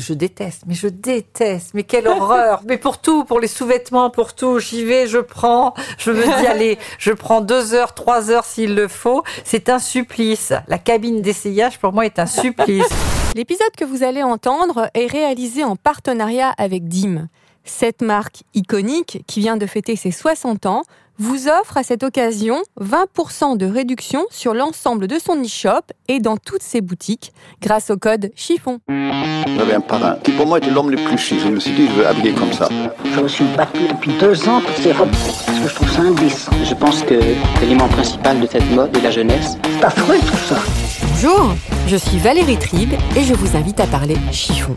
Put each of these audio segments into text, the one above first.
je déteste, mais je déteste, mais quelle horreur. Mais pour tout, pour les sous-vêtements, pour tout, j'y vais, je prends, je me dis, allez, je prends deux heures, trois heures s'il le faut. C'est un supplice. La cabine d'essayage, pour moi, est un supplice. L'épisode que vous allez entendre est réalisé en partenariat avec DIM. Cette marque iconique, qui vient de fêter ses 60 ans, vous offre à cette occasion 20% de réduction sur l'ensemble de son e-shop et dans toutes ses boutiques grâce au code chiffon. J'avais un parrain qui pour moi était l'homme le plus chic. Je me suis dit, je veux habiller comme ça. Je me suis battu depuis deux ans pour ces robes parce que je trouve ça indécent. Je pense que l'élément principal de cette mode est la jeunesse. C'est affreux tout ça. Bonjour, je suis Valérie Tribe et je vous invite à parler chiffon.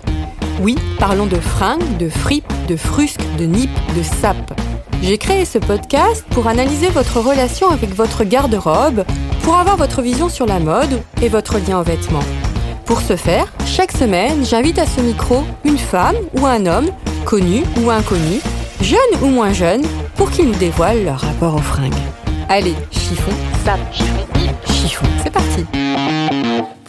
Oui, parlons de fringues, de fripes, de frusques, de nippes, de sapes. J'ai créé ce podcast pour analyser votre relation avec votre garde-robe, pour avoir votre vision sur la mode et votre lien aux vêtements. Pour ce faire, chaque semaine, j'invite à ce micro une femme ou un homme, connu ou inconnu, jeune ou moins jeune, pour qu'ils nous dévoilent leur rapport aux fringues. Allez, chiffon, sap, chiffon, c'est parti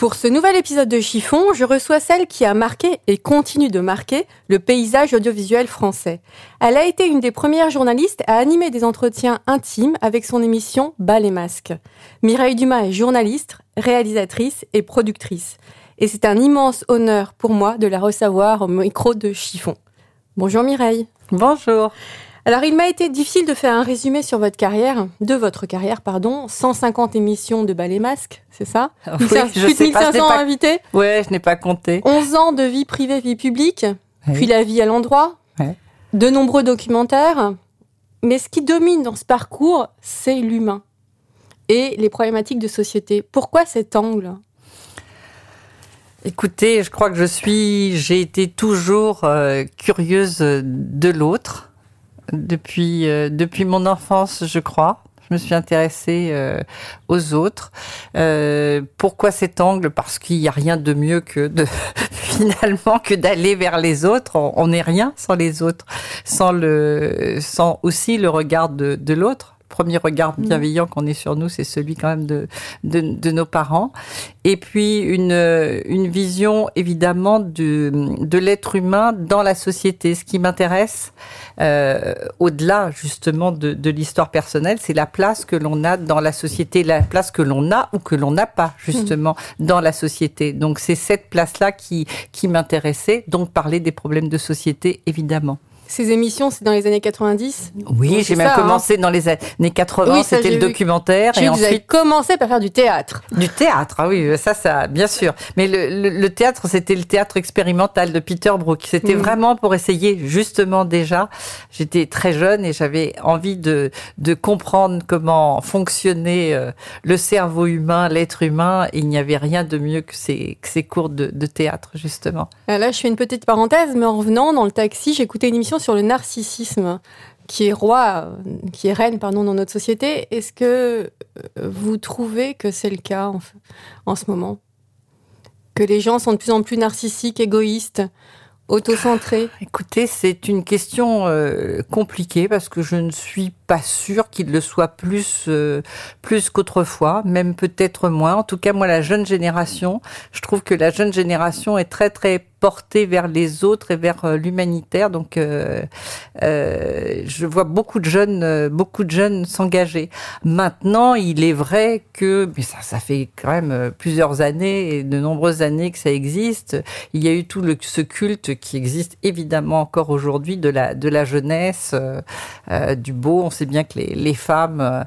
pour ce nouvel épisode de Chiffon, je reçois celle qui a marqué et continue de marquer le paysage audiovisuel français. Elle a été une des premières journalistes à animer des entretiens intimes avec son émission Bas et masques. Mireille Dumas est journaliste, réalisatrice et productrice. Et c'est un immense honneur pour moi de la recevoir au micro de Chiffon. Bonjour Mireille. Bonjour. Alors, il m'a été difficile de faire un résumé sur votre carrière, de votre carrière, pardon. 150 émissions de ballet masque, c'est ça? Oui, je Plus de 1500 pas... invités? Ouais, je n'ai pas compté. 11 ans de vie privée, vie publique, puis la vie à l'endroit, de nombreux documentaires. Mais ce qui domine dans ce parcours, c'est l'humain et les problématiques de société. Pourquoi cet angle? Écoutez, je crois que je suis, j'ai été toujours euh, curieuse de l'autre depuis, euh, depuis mon enfance, je crois. Je me suis intéressée euh, aux autres. Euh, pourquoi cet angle? Parce qu'il n'y a rien de mieux que de finalement que d'aller vers les autres. On n'est rien sans les autres, sans le, sans aussi le regard de, de l'autre premier regard mmh. bienveillant qu'on ait sur nous, c'est celui quand même de, de, de, nos parents. Et puis une, une vision évidemment de, de l'être humain dans la société. Ce qui m'intéresse, euh, au-delà justement de, de l'histoire personnelle, c'est la place que l'on a dans la société, la place que l'on a ou que l'on n'a pas justement mmh. dans la société. Donc c'est cette place-là qui, qui m'intéressait, donc parler des problèmes de société évidemment. Ces émissions, c'est dans les années 90 Oui, j'ai même ça, commencé hein. dans les années 80, oui, c'était le documentaire. Et ensuite... Vous avez commencé par faire du théâtre. Du théâtre, ah oui, ça, ça, bien sûr. Mais le, le, le théâtre, c'était le théâtre expérimental de Peter Brook. C'était mmh. vraiment pour essayer, justement, déjà. J'étais très jeune et j'avais envie de, de comprendre comment fonctionnait euh, le cerveau humain, l'être humain. Et il n'y avait rien de mieux que ces, que ces cours de, de théâtre, justement. Là, je fais une petite parenthèse, mais en revenant dans le taxi, j'écoutais une émission sur le narcissisme qui est roi, qui est reine, pardon, dans notre société. Est-ce que euh, vous trouvez que c'est le cas en, ce moment? Que les gens sont de plus en plus narcissiques, égoïstes, autocentrés? Écoutez, c'est une question euh, compliquée parce que je ne suis pas sûre qu'il le soit plus, euh, plus qu'autrefois, même peut-être moins. En tout cas, moi, la jeune génération, je trouve que la jeune génération est très, très porté vers les autres et vers euh, l'humanitaire. Donc, euh, euh, je vois beaucoup de jeunes, euh, beaucoup de jeunes s'engager. Maintenant, il est vrai que, mais ça, ça fait quand même euh, plusieurs années et de nombreuses années que ça existe. Il y a eu tout le, ce culte qui existe évidemment encore aujourd'hui de la de la jeunesse, euh, du beau. On sait bien que les, les femmes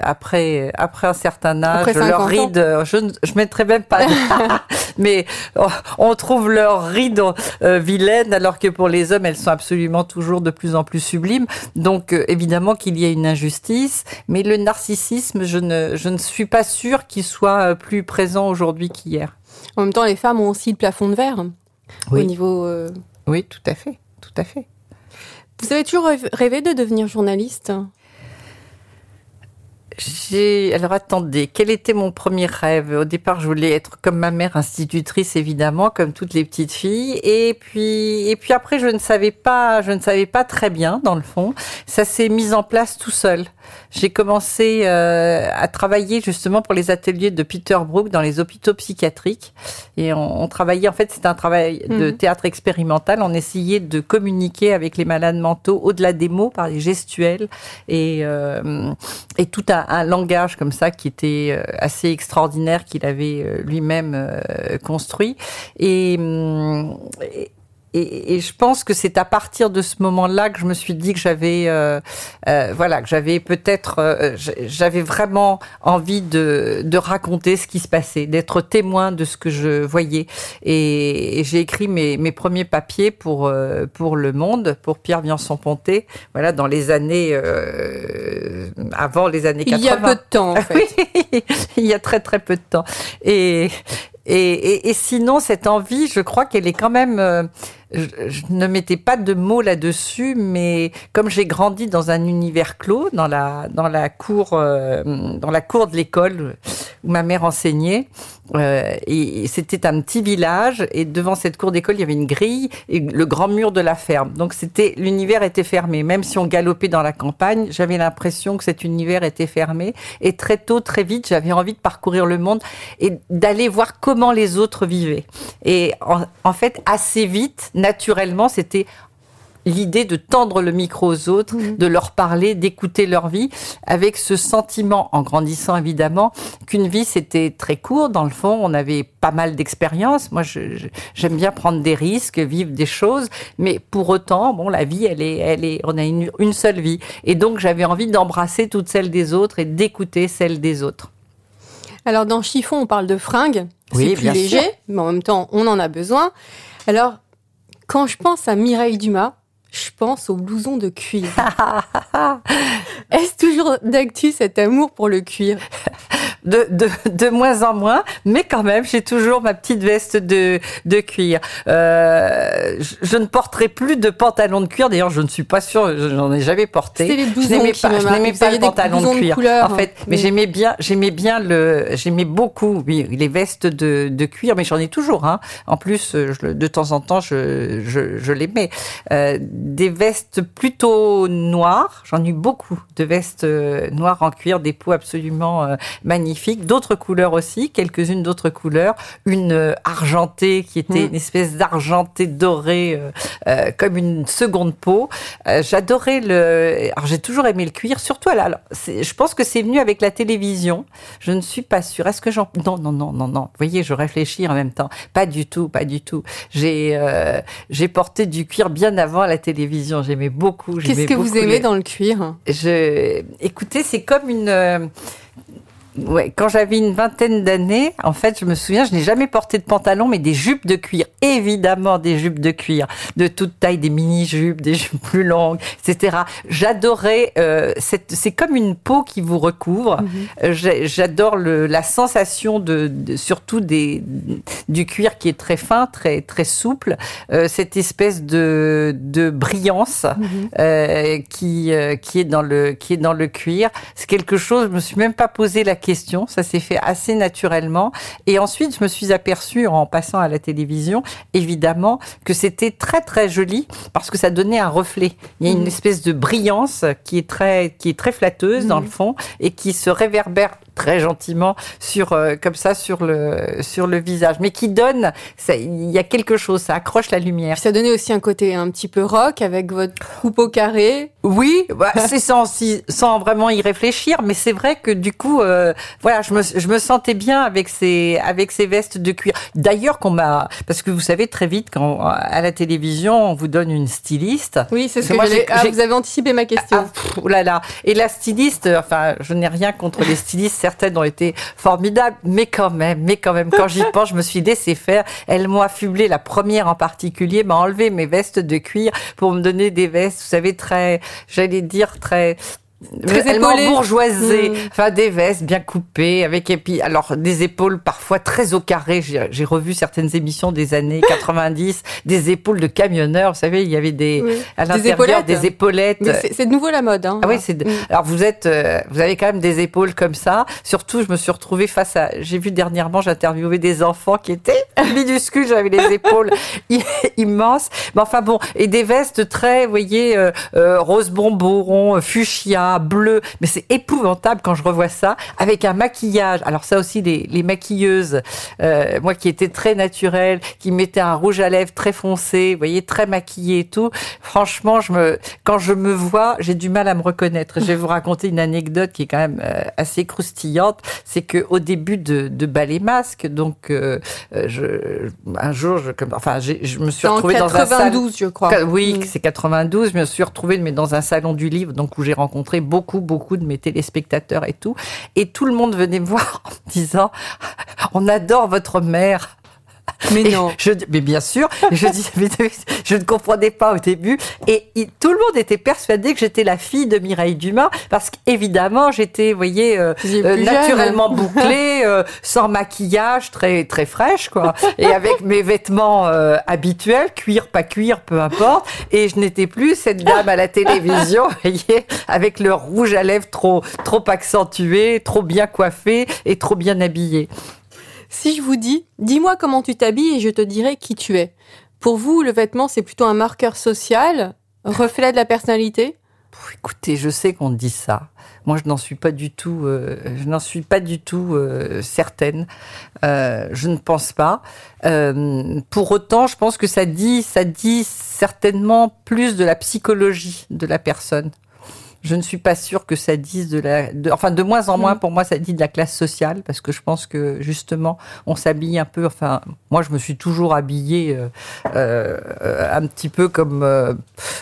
après après un certain âge, leur ride, je je mettrais même pas, mais on trouve leur rides euh, vilaines, alors que pour les hommes, elles sont absolument toujours de plus en plus sublimes. Donc, euh, évidemment qu'il y a une injustice, mais le narcissisme, je ne, je ne suis pas sûre qu'il soit euh, plus présent aujourd'hui qu'hier. En même temps, les femmes ont aussi le plafond de verre oui. au niveau. Euh... Oui, tout à fait, tout à fait. Vous avez toujours rêvé de devenir journaliste j'ai alors attendez, quel était mon premier rêve? Au départ, je voulais être comme ma mère institutrice évidemment, comme toutes les petites filles et puis et puis après je ne savais pas, je ne savais pas très bien dans le fond. Ça s'est mis en place tout seul. J'ai commencé euh, à travailler justement pour les ateliers de Peter Brook dans les hôpitaux psychiatriques. Et on, on travaillait, en fait, c'était un travail de Mhm. théâtre expérimental. On essayait de communiquer avec les malades mentaux au-delà des mots, par les gestuels et, euh, et tout un, un langage comme ça qui était euh, assez extraordinaire qu'il avait euh, lui-même euh, construit. Et, hum, et, et- et je pense que c'est à partir de ce moment-là que je me suis dit que j'avais, euh, euh, voilà, que j'avais peut-être, euh, j'avais vraiment envie de, de raconter ce qui se passait, d'être témoin de ce que je voyais. Et, et j'ai écrit mes, mes premiers papiers pour euh, pour Le Monde, pour Pierre Viançon-Ponté, voilà, dans les années euh, avant les années 80. Il y a peu de temps, en fait. Oui, il y a très très peu de temps. Et, et, et, et sinon, cette envie, je crois qu'elle est quand même... je, je ne mettais pas de mots là-dessus, mais comme j'ai grandi dans un univers clos, dans la, dans la, cour, euh, dans la cour de l'école où ma mère enseignait, euh, et, c'était un petit village, et devant cette cour d'école, il y avait une grille et le grand mur de la ferme. Donc c'était l'univers était fermé. Même si on galopait dans la campagne, j'avais l'impression que cet univers était fermé. Et très tôt, très vite, j'avais envie de parcourir le monde et d'aller voir comment les autres vivaient. Et en, en fait, assez vite, naturellement, c'était l'idée de tendre le micro aux autres, de leur parler, d'écouter leur vie, avec ce sentiment, en grandissant évidemment, qu'une vie c'était très court. Dans le fond, on avait pas mal d'expériences. Moi, j'aime bien prendre des risques, vivre des choses, mais pour autant, bon, la vie, elle est, elle est, on a une, une seule vie, et donc j'avais envie d'embrasser toutes celles des autres et d'écouter celles des autres. Alors, dans Chiffon, on parle de fringues. Oui, c'est plus léger, sûr. mais en même temps, on en a besoin. Alors, quand je pense à Mireille Dumas, je pense au blouson de cuir. Est-ce toujours d'actu cet amour pour le cuir? de, de, de moins en moins, mais quand même, j'ai toujours ma petite veste de, de cuir. Euh, je, je ne porterai plus de pantalon de cuir. D'ailleurs, je ne suis pas sûre, je n'en ai jamais porté. Les Je n'aimais pas, je n'aimais pas le pantalon de cuir. couleur, en fait, hein. mais Oui. j'aimais bien, j'aimais bien le, j'aimais beaucoup, oui, les vestes de, de cuir, mais j'en ai toujours. Hein. En plus, euh, je, de temps en temps, je, je, je les mets. Euh, des vestes plutôt noires. J'en ai eu beaucoup de vestes euh, noires en cuir, des peaux absolument euh, magnifiques. D'autres couleurs aussi, quelques-unes d'autres couleurs. Une euh, argentée qui était Mm. une espèce d'argenté doré, euh, euh, comme une seconde peau. Euh, J'adorais le. Alors j'ai toujours aimé le cuir, surtout à la. alors, c'est- je pense que c'est venu avec la télévision. Je ne suis pas sûre. Est-ce que j'en. Non, non, non, non, non. Vous voyez, je réfléchis en même temps. Pas du tout, pas du tout. J'ai euh, j'ai porté du cuir bien avant la télévision. J'aimais beaucoup. Qu'est-ce que vous aimez les- dans le cuir? Je, écoutez, c'est comme une. Euh, Ouais, quand j'avais une vingtaine d'années, en fait, je me souviens, je n'ai jamais porté de pantalon, mais des jupes de cuir. Évidemment, des jupes de cuir, de toute taille, des mini-jupes, des jupes plus longues, etc. J'adorais. Euh, c'est comme une peau qui vous recouvre. Euh, j'ai- J'adore la sensation de, de- surtout des du cuir qui est très fin, très très souple. Euh, cette espèce de de brillance euh, qui euh, qui est dans le qui est dans le cuir. C'est quelque chose. Je me suis même pas posé la question. Ça s'est fait assez naturellement. Et ensuite, je me suis aperçue en passant à la télévision, évidemment, que c'était très très joli parce que ça donnait un reflet. Il y a une espèce de brillance qui est très qui est très flatteuse dans le fond et qui se réverbère très gentiment sur euh, comme ça sur le sur le visage, mais qui donne. Il y a quelque chose. Ça accroche la lumière. Ça donnait aussi un côté un petit peu rock avec votre coupe au carré. Oui, bah, c'est sans, sans vraiment y réfléchir, mais c'est vrai que du coup, euh, voilà, je me, je me sentais bien avec ces, avec ces vestes de cuir. D'ailleurs, qu'on m'a, parce que vous savez très vite quand à la télévision on vous donne une styliste. Oui, c'est ce que moi, Ah, vous avez anticipé ma question. Ah, pff, oh là là. Et la styliste, enfin, je n'ai rien contre les stylistes, certaines ont été formidables, mais quand même, mais quand même, quand j'y pense, je me suis laissé faire. Elles m'ont affublé, la première en particulier, m'a enlevé mes vestes de cuir pour me donner des vestes, vous savez, très, j'allais dire, très, Très bourgeoisé, Mm. enfin des vestes bien coupées, avec et puis alors des épaules parfois très au carré. J'ai revu certaines émissions des années 90, des épaules de camionneurs. Vous savez, il y avait des Oui. à Des l'intérieur des épaulettes. C'est de nouveau la mode. Hein. Ah oui, c'est. de- Mm. Alors vous êtes, euh, vous avez quand même des épaules comme ça. Surtout, je me suis retrouvée face à. J'ai vu dernièrement, j'interviewais des enfants qui étaient minuscule, j'avais les épaules immenses. Mais enfin bon, et des vestes très, vous voyez, euh, euh, rose bonbon, fuchsia, bleu. Mais c'est épouvantable quand je revois ça, avec un maquillage. Alors ça aussi, les, les maquilleuses, euh, moi qui étais très naturelle, qui mettait un rouge à lèvres très foncé, vous voyez, très maquillée et tout. Franchement, je me, quand je me vois, j'ai du mal à me reconnaître. Je vais vous raconter une anecdote qui est quand même assez croustillante. C'est que au début de, de Ballet Masque, donc je, un jour, je, enfin, je me suis retrouvée dans un 92, je crois. Oui, mm. c'est 92. Je me suis retrouvée mais dans un salon du livre, donc où j'ai rencontré beaucoup, beaucoup de mes téléspectateurs et tout. Et tout le monde venait me voir en me disant, on adore votre mère. Mais non. Je, mais bien sûr. Je, dis, je ne comprenais pas au début. Et tout le monde était persuadé que j'étais la fille de Mireille Dumas. Parce qu'évidemment, j'étais, vous voyez, euh, euh, naturellement bouclée, euh, sans maquillage, très, très fraîche, quoi. Et avec mes vêtements habituels, cuir, pas cuir, peu importe. Et je n'étais plus cette dame à la télévision, vous voyez, avec le rouge à lèvres trop, trop accentué, trop bien coiffé et trop bien habillé. Si je vous dis, dis-moi comment tu t'habilles et je te dirai qui tu es. Pour vous, le vêtement, c'est plutôt un marqueur social, reflet de la personnalité Écoutez, je sais qu'on dit ça. Moi, je n'en suis pas du tout. Euh, euh, certaine. Euh, je ne pense pas. pour autant, je pense que ça dit, ça dit certainement plus de la psychologie de la personne je ne suis pas sûre que ça dise de la, enfin de moins en moins mm. pour moi ça dit de la classe sociale parce que je pense que justement on s'habille un peu. Enfin moi je me suis toujours habillée euh, euh, un petit peu comme, euh,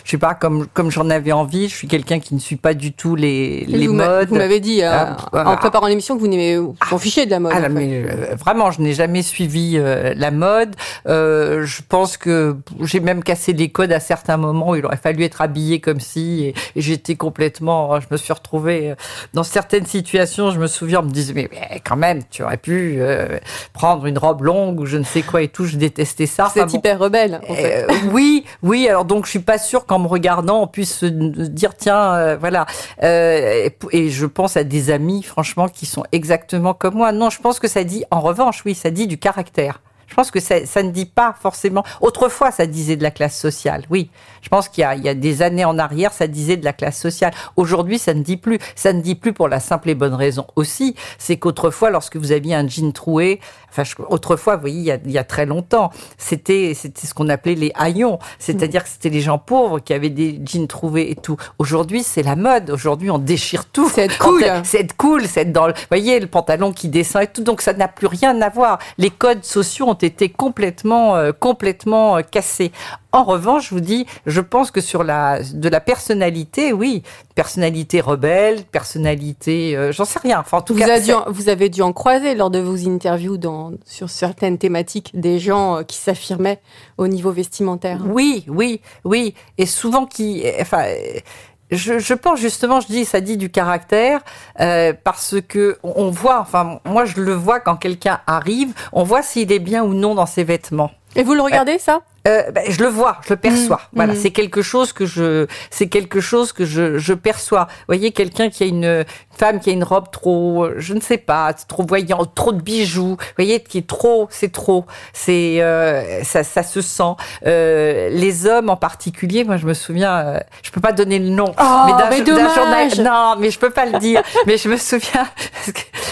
je sais pas comme comme j'en avais envie. Je suis quelqu'un qui ne suit pas du tout les les modes. Vous m'avez dit ah, en préparant l'émission que vous n'aimez vous en fichez de la mode. Ah, mais vraiment je n'ai jamais suivi la mode. je pense que j'ai même cassé des codes à certains moments où il aurait fallu être habillé comme si et j'étais complètement Hein, je me suis retrouvée euh, dans certaines situations. Je me souviens, on me disait mais, quand même, tu aurais pu euh, prendre une robe longue ou je ne sais quoi et tout. Je détestais ça. C'est hyper rebelle. En fait. Euh, oui, oui. Alors donc je suis pas sûre qu'en me regardant on puisse se dire tiens voilà. et je pense à des amis franchement qui sont exactement comme moi. Non, je pense que ça dit en revanche oui, ça dit du caractère. Je pense que ça, ça, ne dit pas forcément. Autrefois, ça disait de la classe sociale. Oui, je pense qu'il y, y, a des années en arrière, ça disait de la classe sociale. Aujourd'hui, ça ne dit plus. Ça ne dit plus pour la simple et bonne raison aussi, c'est qu'autrefois, lorsque vous aviez un jean troué, enfin, autrefois, vous voyez, il y a, il y a très longtemps, c'était ce qu'on appelait les haillons, c'est-à-dire que c'était les gens pauvres qui avaient des jeans troués et tout. Aujourd'hui, c'est la mode. Aujourd'hui, on déchire tout. C'est être cool. C'est être cool. C'est être dans le, vous voyez, le pantalon qui descend et tout. Donc, ça n'a plus rien à voir. Les codes sociaux été complètement, euh, complètement euh, cassé. En revanche, je vous dis, je pense que sur la de la personnalité, oui, personnalité rebelle, personnalité, euh, j'en sais rien. Enfin, en tout vous, cas, vous avez dû en croiser lors de vos interviews dans, sur certaines thématiques des gens qui s'affirmaient au niveau vestimentaire. Oui, oui, oui, et souvent qui, enfin je, pense justement, je dis, ça dit du caractère, euh, parce que on voit, enfin, moi je le vois quand quelqu'un arrive, on voit s'il est bien ou non dans ses vêtements. Et vous le regardez ça? Euh, ben, je le vois, je le perçois. Mmh, voilà, mmh. c'est quelque chose que je, c'est quelque chose que je, je perçois. Vous voyez, quelqu'un qui a une femme qui a une robe trop, je ne sais pas, trop voyante, trop de bijoux. Vous voyez, qui est trop, c'est trop. C'est, euh, ça, ça se sent. Euh, les hommes en particulier, moi, je me souviens, euh, je peux pas donner le nom, oh, mais d'un journal. Non, mais je peux pas le dire. mais je me souviens,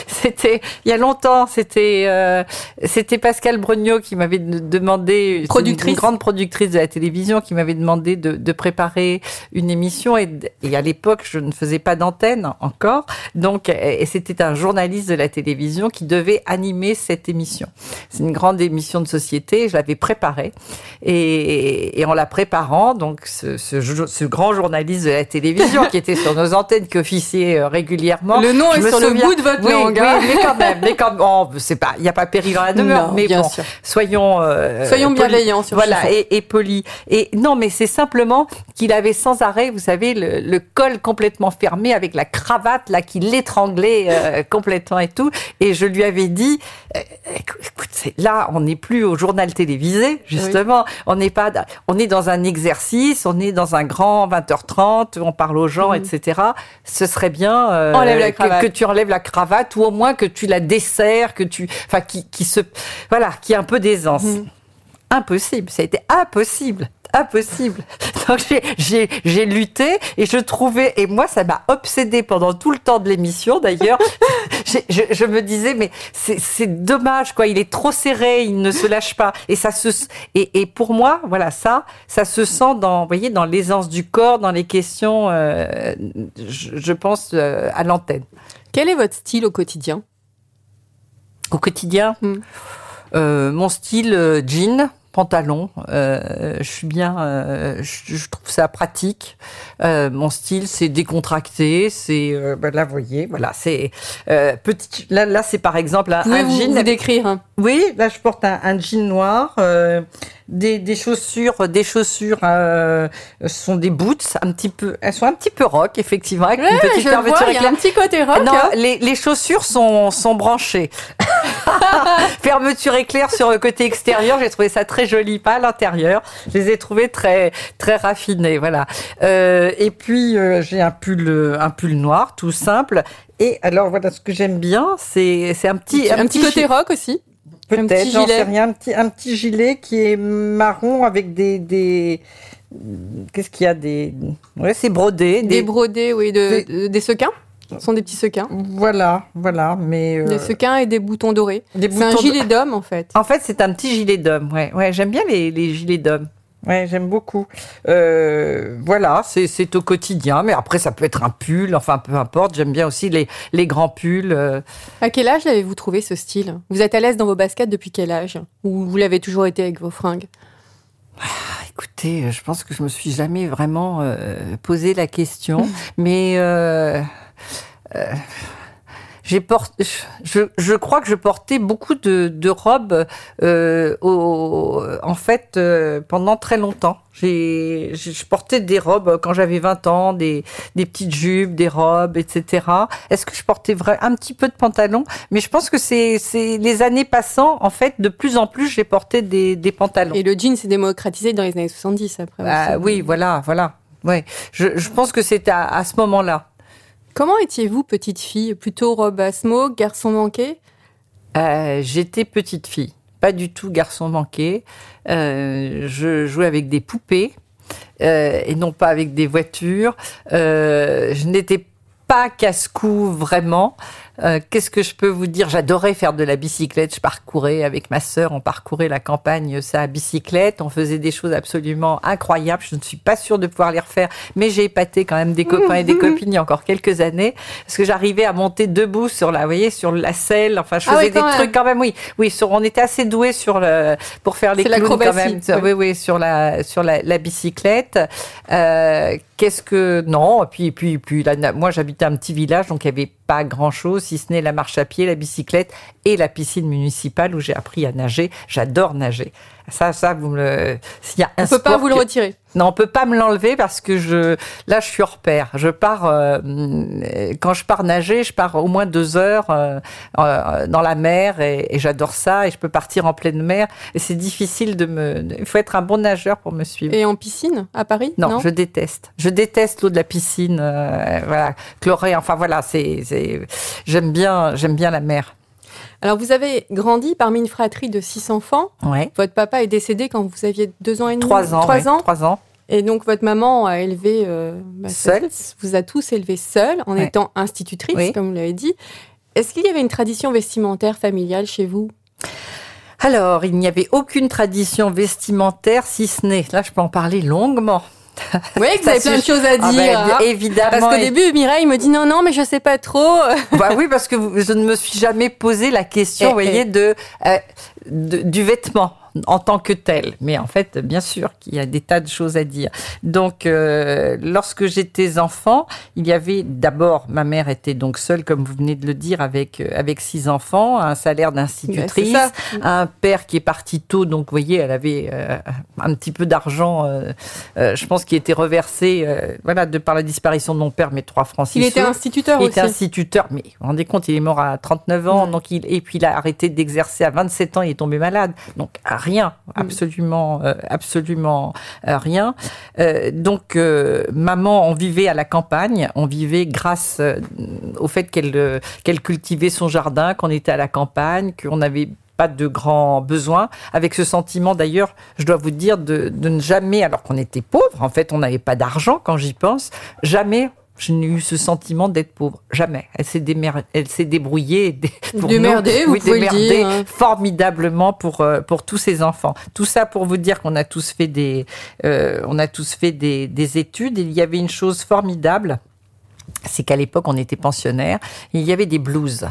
c'était il y a longtemps. C'était, euh, c'était Pascal Brugnot qui m'avait demandé, productrice grande productrice de la télévision qui m'avait demandé de, de, préparer une émission et, et à l'époque je ne faisais pas d'antenne encore donc et c'était un journaliste de la télévision qui devait animer cette émission. C'est une grande émission de société, je l'avais préparée et, et, en la préparant donc ce, ce, ce, grand journaliste de la télévision qui était sur nos antennes qui officiait euh, régulièrement. Le nom est sur le bout de votre langue. Oui, mais quand même, mais quand oh, c'est pas, il n'y a pas péril dans la demeure, non, mais bien bon, sûr. soyons euh, soyons bienveillants sur voilà, voilà, et, et poli. Et non, mais c'est simplement qu'il avait sans arrêt, vous savez, le, le col complètement fermé avec la cravate là qui l'étranglait euh, complètement et tout. Et je lui avais dit, euh, écoute, là, on n'est plus au journal télévisé, justement. On n'est pas, on est dans un exercice, on est dans un grand 20h30, on parle aux gens, etc. Ce serait bien euh, que- tu enlèves la cravate ou au moins que tu la desserres, que tu, enfin, qui, qui se, voilà, qui a un peu d'aisance. Impossible, ça a été impossible, impossible. Donc j'ai- j'ai j'ai lutté et je trouvais et moi ça m'a obsédé pendant tout le temps de l'émission d'ailleurs. Je, je me disais mais c'est c'est dommage quoi, il est trop serré, il ne se lâche pas et ça se et, et pour moi voilà ça ça se sent dans vous voyez dans l'aisance du corps, dans les questions euh, je, je pense euh, à l'antenne. Quel est votre style au quotidien? Au quotidien, Hmm. euh, mon style jean, pantalon, euh, je suis bien, euh, je, je trouve ça pratique. Euh, mon style, c'est décontracté, c'est, euh, ben là, vous voyez, voilà, c'est euh, petit. Là, là, c'est par exemple un, un vous, jean. vous décrire? Hein Oui, là, je porte un, un jean noir, euh, des, des chaussures, des chaussures euh, sont des boots, un petit peu, elles sont un petit peu rock, effectivement, avec une petite fermeture éclair. un petit côté rock. Non, hein. les, les chaussures sont, sont branchées. Fermeture éclair sur le côté extérieur, j'ai trouvé ça très joli, pas à l'intérieur. Je les ai trouvés très très raffinés, voilà. Euh, et puis euh, j'ai un pull euh, un pull noir, tout simple. Et alors voilà, ce que j'aime bien, c'est c'est un petit un, petit côté rock aussi. Peut-être, j'en sais rien, un petit un petit gilet qui est marron avec des des qu'est-ce qu'il y a des ouais c'est brodé Des brodés, oui, de, des- de- des sequins. Ce sont des petits sequins. voilà voilà mais euh, Des sequins et des boutons dorés. des C'est un gilet d'homme, en fait. En fait, c'est un petit gilet d'homme. Ouais, ouais, j'aime bien les, les gilets d'homme. Ouais, j'aime beaucoup. Euh, voilà, c'est au quotidien, mais après ça peut être un pull, enfin peu importe. J'aime bien aussi les, les grands pulls. euh. À quel âge avez-vous trouvé ce style? Vous êtes à l'aise dans vos baskets depuis quel âge? Ou vous l'avez toujours été avec vos fringues? Ah, écoutez, je pense que je me suis jamais vraiment euh, posé la question, mais euh, euh, j'ai porté, je, je crois que je portais beaucoup de, de robes euh, au, en fait euh, pendant très longtemps. J'ai, je portais des robes quand j'avais 20 ans, des, des petites jupes, des robes, etc. Est-ce que je portais vrai, un petit peu de pantalon? Mais je pense que c'est, c'est les années passant, en fait, de plus en plus, j'ai porté des, des pantalons. Et le jean s'est démocratisé dans les années 70 après. Ah, aussi. oui, voilà, voilà. Ouais. Je, je pense que c'est à, à ce moment-là. Comment étiez-vous petite fille? Plutôt robe à smoke, garçon manqué? Euh, J'étais petite fille, pas du tout garçon manqué. Euh, je jouais avec des poupées euh, et non pas avec des voitures. Je n'étais pas casse-cou vraiment. Euh, Qu'est-ce que je peux vous dire? J'adorais faire de la bicyclette. Je parcourais avec ma sœur, on parcourait la campagne, ça à bicyclette. On faisait des choses absolument incroyables. Je ne suis pas sûre de pouvoir les refaire, mais j'ai épaté quand même des copains et des copines il y a encore quelques années, parce que j'arrivais à monter debout sur la, vous voyez, sur la selle. Enfin, je Ah faisais des même. trucs quand même. Oui, oui. Sur, on était assez doués sur le pour faire les clowns quand même. Oui, oui, sur la sur la, la bicyclette. Euh, Qu'est-ce que non Et puis puis puis là, moi j'habitais un petit village, donc il y avait pas grand chose si ce n'est la marche à pied, la bicyclette et la piscine municipale où j'ai appris à nager. J'adore nager. Ça, ça, vous me le. S'il y a un On peut pas vous le retirer. Non, on peut pas me l'enlever parce que je, là, je suis hors pair. Je pars euh, quand je pars nager, je pars au moins deux heures euh, euh, dans la mer et, et j'adore ça. Et je peux partir en pleine mer. Et c'est difficile de me. Il faut être un bon nageur pour me suivre. Et en piscine, à Paris? Non, je déteste. Je déteste l'eau de la piscine. euh, voilà, chlorée. Enfin voilà, c'est. J'aime bien, j'aime bien la mer. Alors, vous avez grandi parmi une fratrie de six enfants. Ouais. Votre papa est décédé quand vous aviez deux ans et demi Trois ans. Trois ouais, ans. Trois ans. Et donc, votre maman a élevé. euh, bah, Seule. Vous a tous élevés seuls en Ouais. étant institutrice, Oui. comme vous l'avez dit. Est-ce qu'il y avait une tradition vestimentaire familiale chez vous? Alors, il n'y avait aucune tradition vestimentaire, si ce n'est, là, je peux en parler longuement. Oui, que vous avez plein de choses à Ah dire. ben, hein. évidemment. Parce qu'au et- début, Mireille me dit non, non, mais je sais pas trop. Bah oui, parce que je ne me suis jamais posé la question, Eh, vous voyez, eh. de, euh, de- du vêtement. En tant que tel. Mais en fait, bien sûr qu'il y a des tas de choses à dire. Donc, euh, lorsque j'étais enfant, il y avait d'abord, ma mère était donc seule, comme vous venez de le dire, avec, euh, avec six enfants, un salaire d'institutrice, un père qui est parti tôt, donc vous voyez, elle avait euh, un petit peu d'argent, euh, je pense, qui était reversé, voilà, de par la disparition de mon père, mes trois francs Il était instituteur Il aussi. était instituteur, mais vous vous rendez compte, il est mort à 39 ans, Ouais. donc il, et puis il a arrêté d'exercer à 27 ans, il est tombé malade. Donc à rien, absolument, euh, absolument euh, rien. Euh, donc euh, maman, on vivait à la campagne, on vivait grâce au fait qu'elle qu'elle cultivait son jardin, qu'on était à la campagne, qu'on avait pas de grands besoins, avec ce sentiment d'ailleurs, je dois vous dire, de, de ne jamais, alors qu'on était pauvre, en fait on n'avait pas d'argent quand j'y pense, jamais je n'ai eu ce sentiment d'être pauvre. Jamais. Elle s'est, démer- elle s'est débrouillée. dé- pour Démerdée, nous. vous pouvez le démerdée dire, hein. formidablement pour, euh, pour tous ces enfants. Tout ça pour vous dire qu'on a tous fait des, euh, on a tous fait des, des études. Et il y avait une chose formidable, c'est qu'à l'époque, on était pensionnaires. Il y avait des blouses.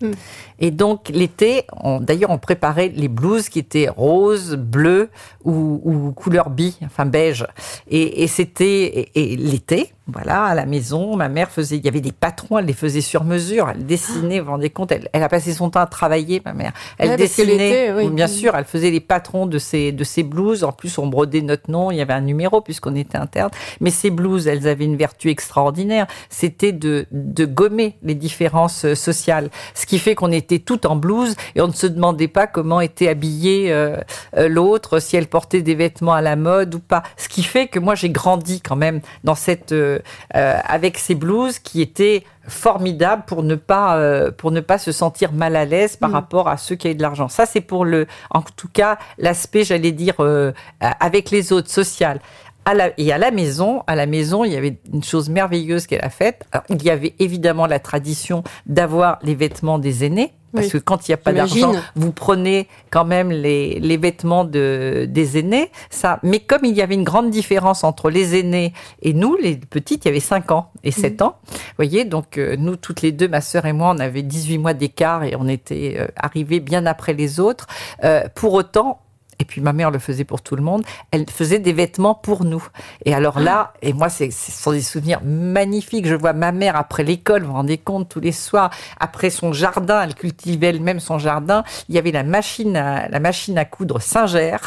Hmm. Et donc l'été, on- d'ailleurs, on préparait les blouses qui étaient roses, bleues ou, ou couleur bille, enfin beige. Et, et c'était et, et l'été, voilà, à la maison, ma mère faisait, il y avait des patrons, elle les faisait sur mesure, elle dessinait, vous vous rendez compte, elle, elle a passé son temps à travailler, ma mère. Elle Ouais, dessinait, oui. bien sûr, elle faisait les patrons de ces de ces blouses. En plus, on brodait notre nom, il y avait un numéro puisqu'on était interne. Mais ces blouses, elles avaient une vertu extraordinaire, c'était de de gommer les différences euh, sociales, ce qui fait qu'on était tout en blouse et on ne se demandait pas comment était habillé euh, euh, l'autre, si elle portait des vêtements à la mode ou pas. Ce qui fait que moi j'ai grandi quand même dans cette euh, avec ces blouses qui étaient formidables pour ne pas euh, pour ne pas se sentir mal à l'aise par rapport à ceux qui avaient de l'argent. Ça c'est pour le en tout cas l'aspect j'allais dire euh, avec les autres social. À la, et à la maison, à la maison, il y avait une chose merveilleuse qu'elle a faite. Alors, il y avait évidemment la tradition d'avoir les vêtements des aînés, parce Oui. que quand il n'y a pas d'argent, vous prenez quand même les, les vêtements de, des aînés. Ça, mais comme il y avait une grande différence entre les aînés et nous, les petites, il y avait 5 ans et 7 ans. Vous voyez, donc euh, nous, toutes les deux, ma sœur et moi, on avait 18 mois d'écart et on était euh, arrivés bien après les autres. Euh, pour autant, et puis ma mère le faisait pour tout le monde, elle faisait des vêtements pour nous. Et alors là, et moi, c'est, ce sont des souvenirs magnifiques. Je vois ma mère après l'école, vous vous rendez compte, tous les soirs, après son jardin, elle cultivait elle-même son jardin. Il y avait la machine à, la machine à coudre Singer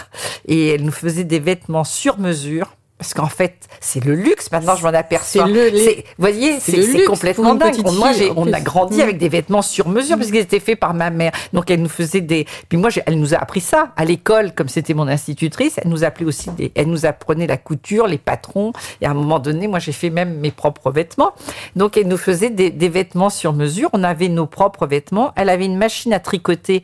et elle nous faisait des vêtements sur mesure. Parce qu'en fait, c'est le luxe. Maintenant, je m'en aperçois. C'est le- les- vous voyez, c'est complètement dingue. Moi, on a grandi Mm. avec des vêtements sur mesure parce qu'ils étaient faits par ma mère. Donc, elle nous faisait des. Puis moi, elle nous a appris ça à l'école, comme c'était mon institutrice. Elle nous appelait aussi des. Elle nous apprenait la couture, les patrons. Et à un moment donné, moi, j'ai fait même mes propres vêtements. Donc, elle nous faisait des, des vêtements sur mesure. On avait nos propres vêtements. Elle avait une machine à tricoter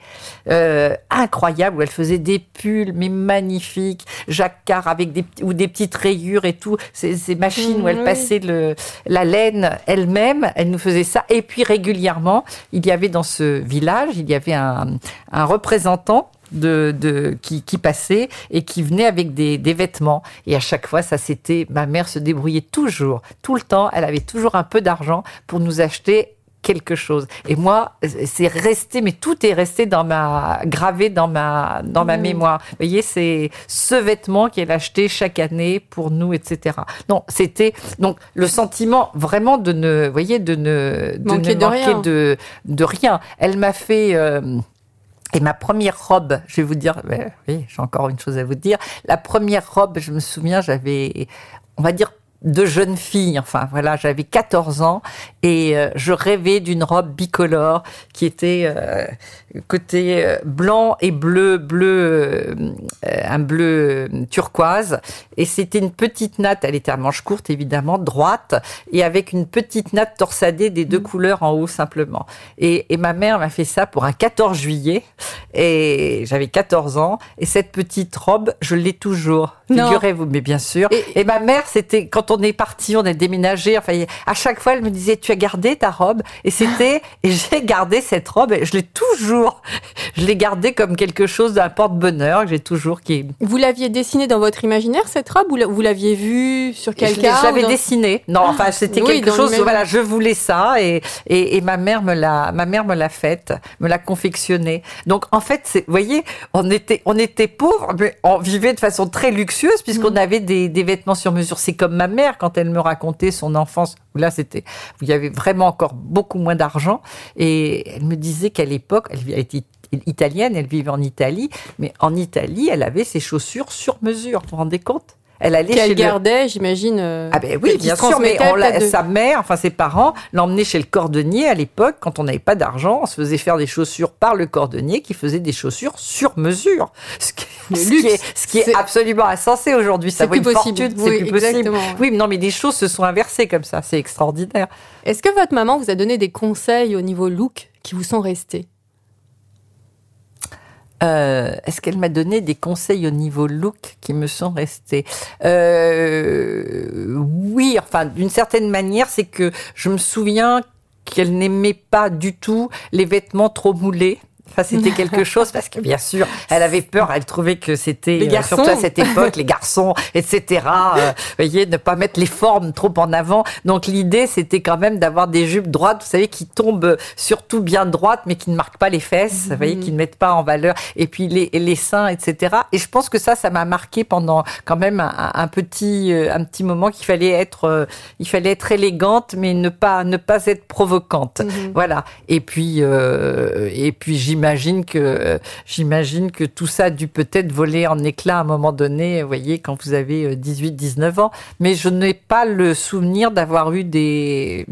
euh, incroyable où elle faisait des pulls, mais magnifiques, jacquard avec des petits- ou des petites rayures et tout. Ces, ces machines où Mhm, elle oui. passait le, la laine elle-même, elle nous faisait ça. Et puis régulièrement, il y avait dans ce village, il y avait un, un représentant de, de qui, qui passait et qui venait avec des, des vêtements. Et à chaque fois, ça c'était ma mère se débrouillait toujours, tout le temps. Elle avait toujours un peu d'argent pour nous acheter quelque chose. Et moi, c'est resté, mais tout est resté dans ma, gravé dans ma, dans ma Mmh. mémoire. Vous voyez, c'est ce vêtement qu'elle achetait chaque année pour nous, etc. Non, c'était, donc, le sentiment vraiment de ne, vous voyez, de ne, de Manquer ne de manquer rien. de, de rien. Elle m'a fait, euh, et ma première robe, je vais vous dire, ben, oui, j'ai encore une chose à vous dire. La première robe, je me souviens, j'avais, on va dire, de jeune fille, enfin voilà, j'avais 14 ans et euh, je rêvais d'une robe bicolore qui était euh, côté euh, blanc et bleu, bleu, un bleu turquoise et c'était une petite natte, elle était à manches courtes évidemment, droite et avec une petite natte torsadée des deux couleurs en haut simplement. Et, et ma mère m'a fait ça pour un 14 juillet et j'avais 14 ans et cette petite robe, je l'ai toujours. Figurez-vous, mais bien sûr. Et- Et, ma mère, c'était quand on est parti, on a déménagé. Enfin, à chaque fois, elle me disait "Tu as gardé ta robe? Et c'était et j'ai gardé cette robe. Et je l'ai toujours. Je l'ai gardée comme quelque chose d'un porte-bonheur que j'ai toujours qui. Vous l'aviez dessinée dans votre imaginaire, cette robe, ou vous l'aviez vue sur quelqu'un je l'avais dans- dessinée. Non, enfin, c'était Oui, quelque chose. Voilà, je voulais ça et, et, et ma mère me l'a, ma mère me l'a faite, me l'a confectionnée. Donc, en fait, vous voyez, on était, on était pauvres, mais on vivait de façon très luxueuse puisqu'on Mm. avait des, des vêtements sur mesure. C'est comme ma mère quand elle me racontait son enfance. où Là, c'était, il y avait vraiment encore beaucoup moins d'argent. Et elle me disait qu'à l'époque, elle était italienne, elle vivait en Italie, mais en Italie, elle avait ses chaussures sur mesure. Vous vous rendez compte? Elle allait chez Qu'elle le- gardait, j'imagine. euh, ah ben oui, bien sûr, mais on l'a- de- sa mère, enfin ses parents, l'emmenaient chez le cordonnier à l'époque, quand on n'avait pas d'argent, on se faisait faire des chaussures par le cordonnier qui faisait des chaussures sur mesure. Ce qui, Le ce luxe. qui est, ce qui est C'est- absolument insensé aujourd'hui. Ça C'est vaut une possible. fortune, Oui, c'est plus possible. Oui, mais non, mais des choses se sont inversées comme ça, c'est extraordinaire. Est-ce que votre maman vous a donné des conseils au niveau look qui vous sont restés? Euh, Est-ce qu'elle m'a donné des conseils au niveau look qui me sont restés Euh, Oui, enfin, d'une certaine manière, c'est que je me souviens qu'elle n'aimait pas du tout les vêtements trop moulés. Enfin, c'était quelque chose parce que bien sûr, elle avait peur. Elle trouvait que c'était euh, surtout à cette époque, les garçons, etc. euh, vous voyez, ne pas mettre les formes trop en avant. Donc l'idée, c'était quand même d'avoir des jupes droites, vous savez, qui tombent surtout bien droites, mais qui ne marquent pas les fesses. Vous voyez, qui ne mettent pas en valeur. Et puis les, les seins, etc. Et je pense que ça, ça m'a marqué pendant quand même un, un petit, euh, un petit moment qu'il fallait être, euh, il fallait être élégante, mais ne pas, ne pas être provocante. Mhm. Voilà. Et puis, euh, et puis j'imagine que, euh, j'imagine que tout ça a dû peut-être voler en éclats à un moment donné, vous voyez, quand vous avez 18, 19 ans. Mais je n'ai pas le souvenir d'avoir eu des,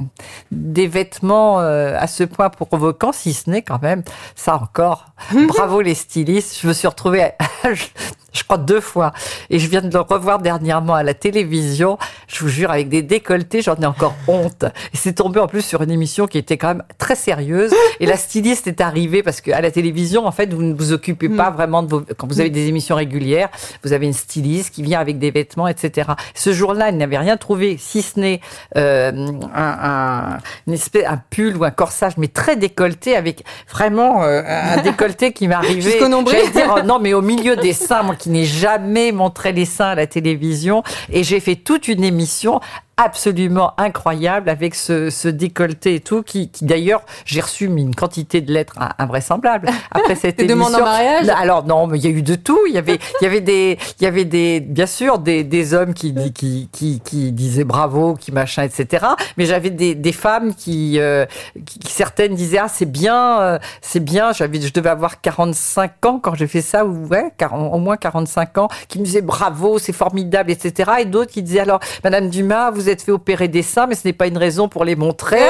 des vêtements euh, à ce point provocants, si ce n'est quand même, ça encore. Bravo les stylistes. Je me suis retrouvée, à- je, crois deux fois, et je viens de le revoir dernièrement à la télévision. Je vous jure, avec des décolletés, j'en ai encore honte. Et c'est tombé en plus sur une émission qui était quand même très sérieuse. Et la styliste est arrivée parce qu'à la télévision, en fait, vous ne vous occupez pas vraiment de vos. Quand vous avez des émissions régulières, vous avez une styliste qui vient avec des vêtements, etc. Ce jour-là, elle n'avait rien trouvé, si ce n'est euh, un, un, une espèce, un pull ou un corsage, mais très décolleté, avec vraiment euh, un décolleté qui m'arrivait. Jusqu'au nombril. dire, oh, non, mais au milieu des seins, moi qui n'ai jamais montré les seins à la télévision, et j'ai fait toute une émission absolument incroyable avec ce, ce décolleté et tout qui, qui d'ailleurs j'ai reçu une quantité de lettres in- invraisemblables après cette émission. demandes en mariage? Alors non, mais il y a eu de tout. Il y avait, il y avait des, il y avait des, bien sûr des, des hommes qui, qui, qui, qui disaient bravo, qui machin, etc. Mais j'avais des, des femmes qui, euh, qui, qui certaines disaient ah c'est bien, euh, c'est bien. J'avais, je devais avoir 45 ans quand j'ai fait ça ou ouais, 40 au moins 45 ans, qui me disaient bravo, c'est formidable, etc. Et d'autres qui disaient alors Madame Dumas, vous êtes fait opérer des seins, mais ce n'est pas une raison pour les montrer.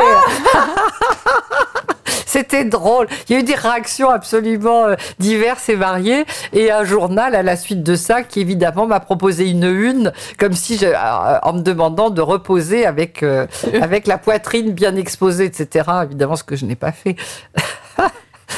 C'était drôle. Il y a eu des réactions absolument euh, diverses et variées. Et un journal, à la suite de ça, qui évidemment m'a proposé une une, comme si, je- euh, en me demandant de reposer avec, euh, avec la poitrine bien exposée, etc. Évidemment, ce que je n'ai pas fait.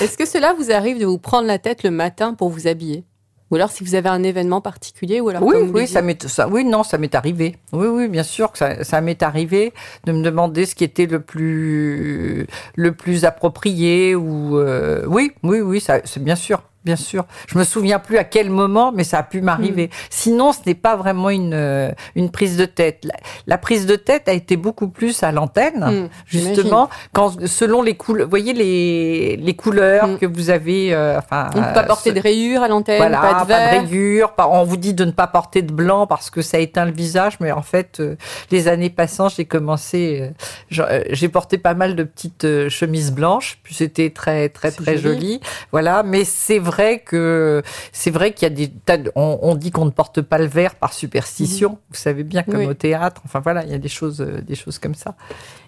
Est-ce que cela vous arrive de vous prendre la tête le matin pour vous habiller? Ou alors si vous avez un événement particulier ou alors Oui, comme vous oui, ça m'est, ça, oui, non, ça m'est arrivé. Oui, oui, bien sûr que ça, ça m'est arrivé de me demander ce qui était le plus, le plus approprié ou, euh, oui, oui, oui, ça, c'est bien sûr. Bien sûr. Je me souviens plus à quel moment, mais ça a pu m'arriver. Mm. Sinon, ce n'est pas vraiment une, euh, une prise de tête. La, la prise de tête a été beaucoup plus à l'antenne, Hmm, justement, quand, selon les couleurs, voyez les, les couleurs Mm. que vous avez, euh, enfin. On ne peut pas euh, porter ce- de rayures à l'antenne, voilà, pas de verre. rayures. pas- On vous dit de ne pas porter de blanc parce que ça éteint le visage, mais en fait, euh, les années passant, j'ai commencé, euh, j'ai porté pas mal de petites chemises blanches, puis c'était très très très joli. joli. Voilà, mais c'est vrai que c'est vrai qu'il y a des tas de- on, on dit qu'on ne porte pas le vert par superstition. Vous savez bien comme Mhm. Oui. au théâtre. Enfin voilà, il y a des choses euh, des choses comme ça.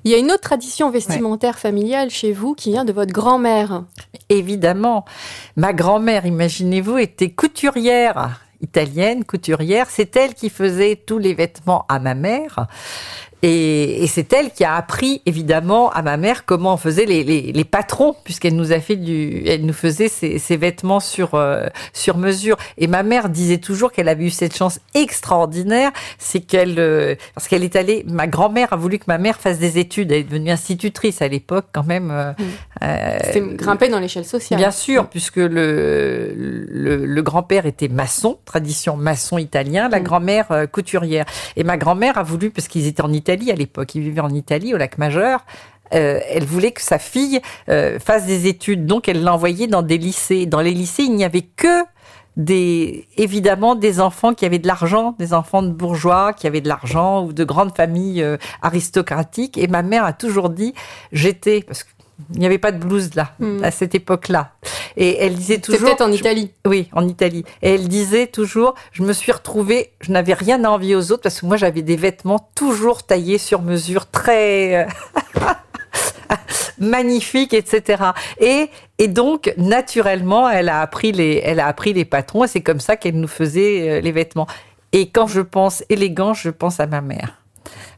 Il y a une autre tradition vestimentaire familiale chez vous qui vient de votre grand-mère. Évidemment. Ma grand-mère, imaginez-vous, était couturière italienne, couturière. C'est elle qui faisait tous les vêtements à ma mère. Et, et c'est elle qui a appris évidemment à ma mère comment on faisait les, les, les patrons, puisqu'elle nous a fait du, elle nous faisait ses, ses vêtements sur euh, sur mesure. Et ma mère disait toujours qu'elle avait eu cette chance extraordinaire, c'est qu'elle, euh, parce qu'elle est allée, ma grand-mère a voulu que ma mère fasse des études. Elle est devenue institutrice à l'époque quand même. euh, euh, C'était grimper dans l'échelle sociale. Bien sûr, puisque le, le, le grand-père était maçon, tradition maçon italien, la grand-mère euh, couturière. Et ma grand-mère a voulu, parce qu'ils étaient en Italie à l'époque, ils vivaient en Italie, au lac Majeur, euh, elle voulait que sa fille euh, fasse des études, donc elle l'a envoyée dans des lycées. Dans les lycées, il n'y avait que des évidemment des enfants qui avaient de l'argent, des enfants de bourgeois qui avaient de l'argent ou de grandes familles euh, aristocratiques. Et ma mère a toujours dit, j'étais parce qu'il n'y avait pas de blouse là Hmm. à cette époque-là. Et elle disait toujours. peut-être en je- Italie. oui, en Italie. Et elle disait toujours, je me suis retrouvée, je n'avais rien à envier aux autres parce que moi j'avais des vêtements toujours taillés sur mesure, très euh, magnifiques, etc. Et, et donc naturellement, elle a appris les, elle a appris les patrons et c'est comme ça qu'elle nous faisait euh, les vêtements. Et quand je pense élégance, je pense à ma mère.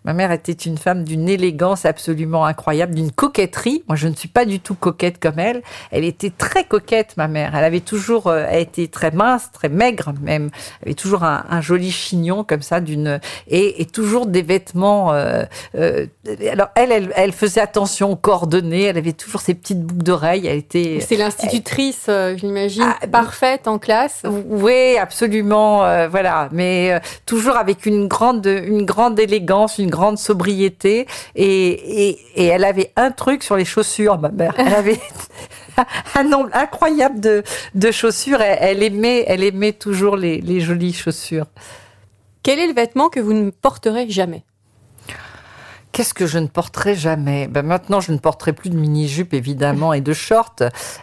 Ma mère était une femme d'une élégance absolument incroyable, d'une coquetterie. Moi, je ne suis pas du tout coquette comme elle. Elle était très coquette, ma mère. Elle avait toujours, euh, elle était très mince, très maigre même. Elle avait toujours un, un joli chignon comme ça, d'une et, et toujours des vêtements. euh, euh, alors elle, elle, elle faisait attention aux coordonnées. Elle avait toujours ses petites boucles d'oreilles. Elle était C'est l'institutrice, euh, j'imagine, Ah, parfaite en classe. oui, absolument, euh, voilà, mais toujours avec une grande, une grande élégance, une grande sobriété, et, et, elle avait un truc sur les chaussures, ma mère. Elle avait un nombre incroyable de, de chaussures. Elle, elle aimait, elle aimait toujours les, les jolies chaussures. Quel est le vêtement que vous ne porterez jamais? Qu'est-ce que je ne porterai jamais? Ben Maintenant, je ne porterai plus de mini-jupe, évidemment, et de shorts.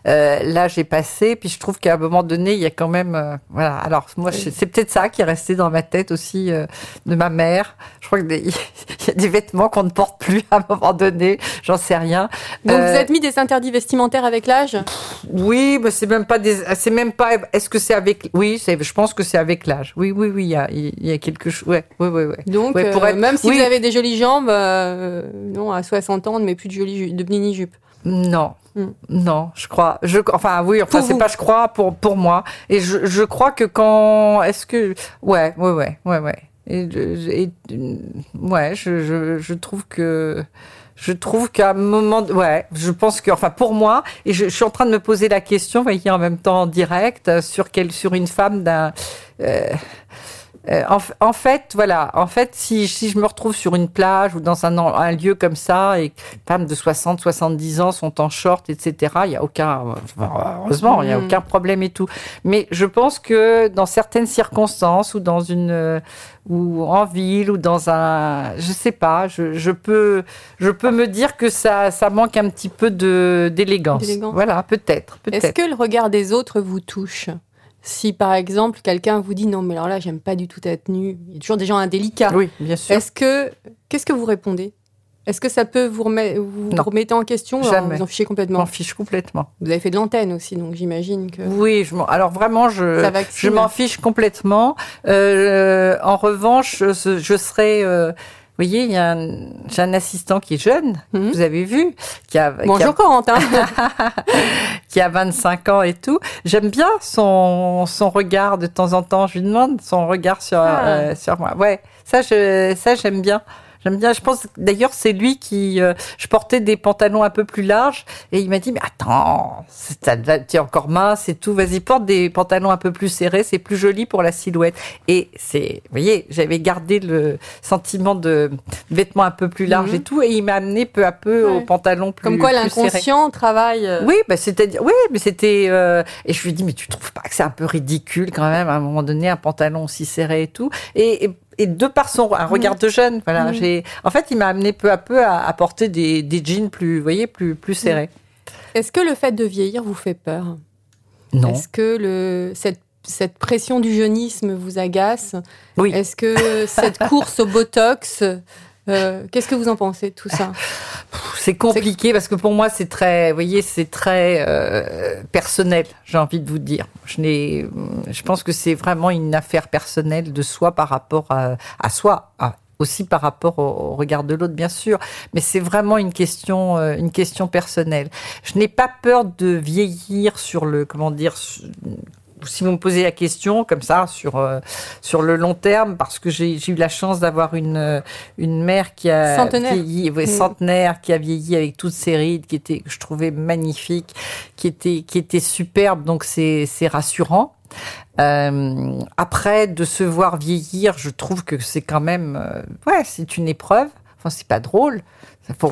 Euh, là, j'ai passé, puis je trouve qu'à un moment donné, il y a quand même... euh, voilà, alors moi, c'est peut-être ça qui est resté dans ma tête aussi euh, de ma mère. Je crois qu'il y a des vêtements qu'on ne porte plus à un moment donné, j'en sais rien. Donc Euh, vous êtes mis des interdits vestimentaires avec l'âge? Oui, mais c'est même pas des... C'est même pas... Est-ce que c'est avec... Oui, je pense que c'est avec l'âge. Oui, oui, oui, il y a, il y a quelque chose... Ouais, oui, oui, oui. Donc, Ouais, pour euh, être- même si oui. vous avez des jolies jambes, euh, non, à 60 ans, ne met plus de, jolies ju- de mini-jupe. Non. Hmm. Non, je crois. Je, enfin, oui, enfin, c'est pas je crois pour, pour moi. Et je, je crois que quand. Est-ce que. Ouais, ouais, ouais, ouais, ouais. Et, je- et- ouais, je, je, je trouve que. Je trouve qu'à un moment, ouais, je pense que, enfin, pour moi, et je, je suis en train de me poser la question, voyez, en même temps en direct, euh, sur quelle, sur une femme d'un, euh, euh, en, fait, voilà, en fait, si, si je me retrouve sur une plage ou dans un, lieu comme ça et que les femmes de 60, 70 ans sont en short, etc., il y a aucun, enfin, heureusement, il y a Mm. aucun problème et tout. Mais je pense que dans certaines circonstances ou dans une, euh, ou en ville ou dans un, je sais pas, je, je peux, je peux me dire que ça, ça manque un petit peu de, d'élégance. D'élégance. Voilà, peut-être, Est-ce peut-être. que le regard des autres vous touche? Si par exemple quelqu'un vous dit non, mais alors là, j'aime pas du tout être nu, il y a toujours des gens indélicats. Oui, bien sûr. Est-ce que qu'est-ce que vous répondez? Est-ce que ça peut vous remettre, vous en question Jamais. vous en fichez Je complètement? M'en fiche complètement. Vous avez fait de l'antenne aussi, donc j'imagine que Oui, je m'en- alors vraiment, je, m'en fiche complètement. Euh, en revanche, je, je serais. euh, vous voyez, il y a un, j'ai un assistant qui est jeune, Mhm. vous avez vu, qui a, qui a- Bonjour Corentin. qui a 25 ans et tout. J'aime bien son, son regard de temps en temps. Je lui demande son regard sur, Ah. euh, sur moi. Ouais, ça, je, ça j'aime bien. J'aime bien. Je pense d'ailleurs c'est lui qui. euh, je portais des pantalons un peu plus larges et il m'a dit mais attends, tu es encore mince et tout. Vas-y porte des pantalons un peu plus serrés, c'est plus joli pour la silhouette. Et c'est, vous voyez, j'avais gardé le sentiment de vêtements un peu plus larges Mhm. et tout et il m'a amené peu à peu Ouais. aux pantalons plus Comme quoi l'inconscient travaille. euh, Oui, bah c'est-à-dire, oui, mais c'était. euh, et je lui ai dit, mais tu trouves pas que c'est un peu ridicule quand même, à un moment donné, un pantalon aussi serré et tout? Et, et, et de par son un regard de jeune, voilà, Mhm. j'ai. En fait, il m'a amené peu à peu à, à porter des, des jeans plus, vous voyez, plus, plus serrés. Est-ce que le fait de vieillir vous fait peur? Non. Est-ce que le cette cette pression du jeunisme vous agace? Oui. Est-ce que cette course au botox euh, Qu'est-ce que vous en pensez de tout ça? C'est compliqué parce que pour moi, c'est très, vous voyez, c'est très euh, personnel, j'ai envie de vous dire. Je, n'ai, je pense que c'est vraiment une affaire personnelle de soi par rapport à, soi. à- aussi par rapport au, regard de l'autre, bien sûr, mais c'est vraiment une question, euh, une question personnelle. Je n'ai pas peur de vieillir sur le, comment dire, si vous me posez la question comme ça sur euh, sur le long terme, parce que j'ai eu la chance d'avoir une euh, une mère qui a Centenaire. vieilli, ouais, Mm. centenaire, qui a vieilli avec toutes ses rides, qui était que je trouvais magnifique, qui était qui était superbe, donc c'est c'est rassurant. Euh, après, de se voir vieillir, je trouve que c'est quand même, ouais, c'est une épreuve. Enfin, c'est pas drôle.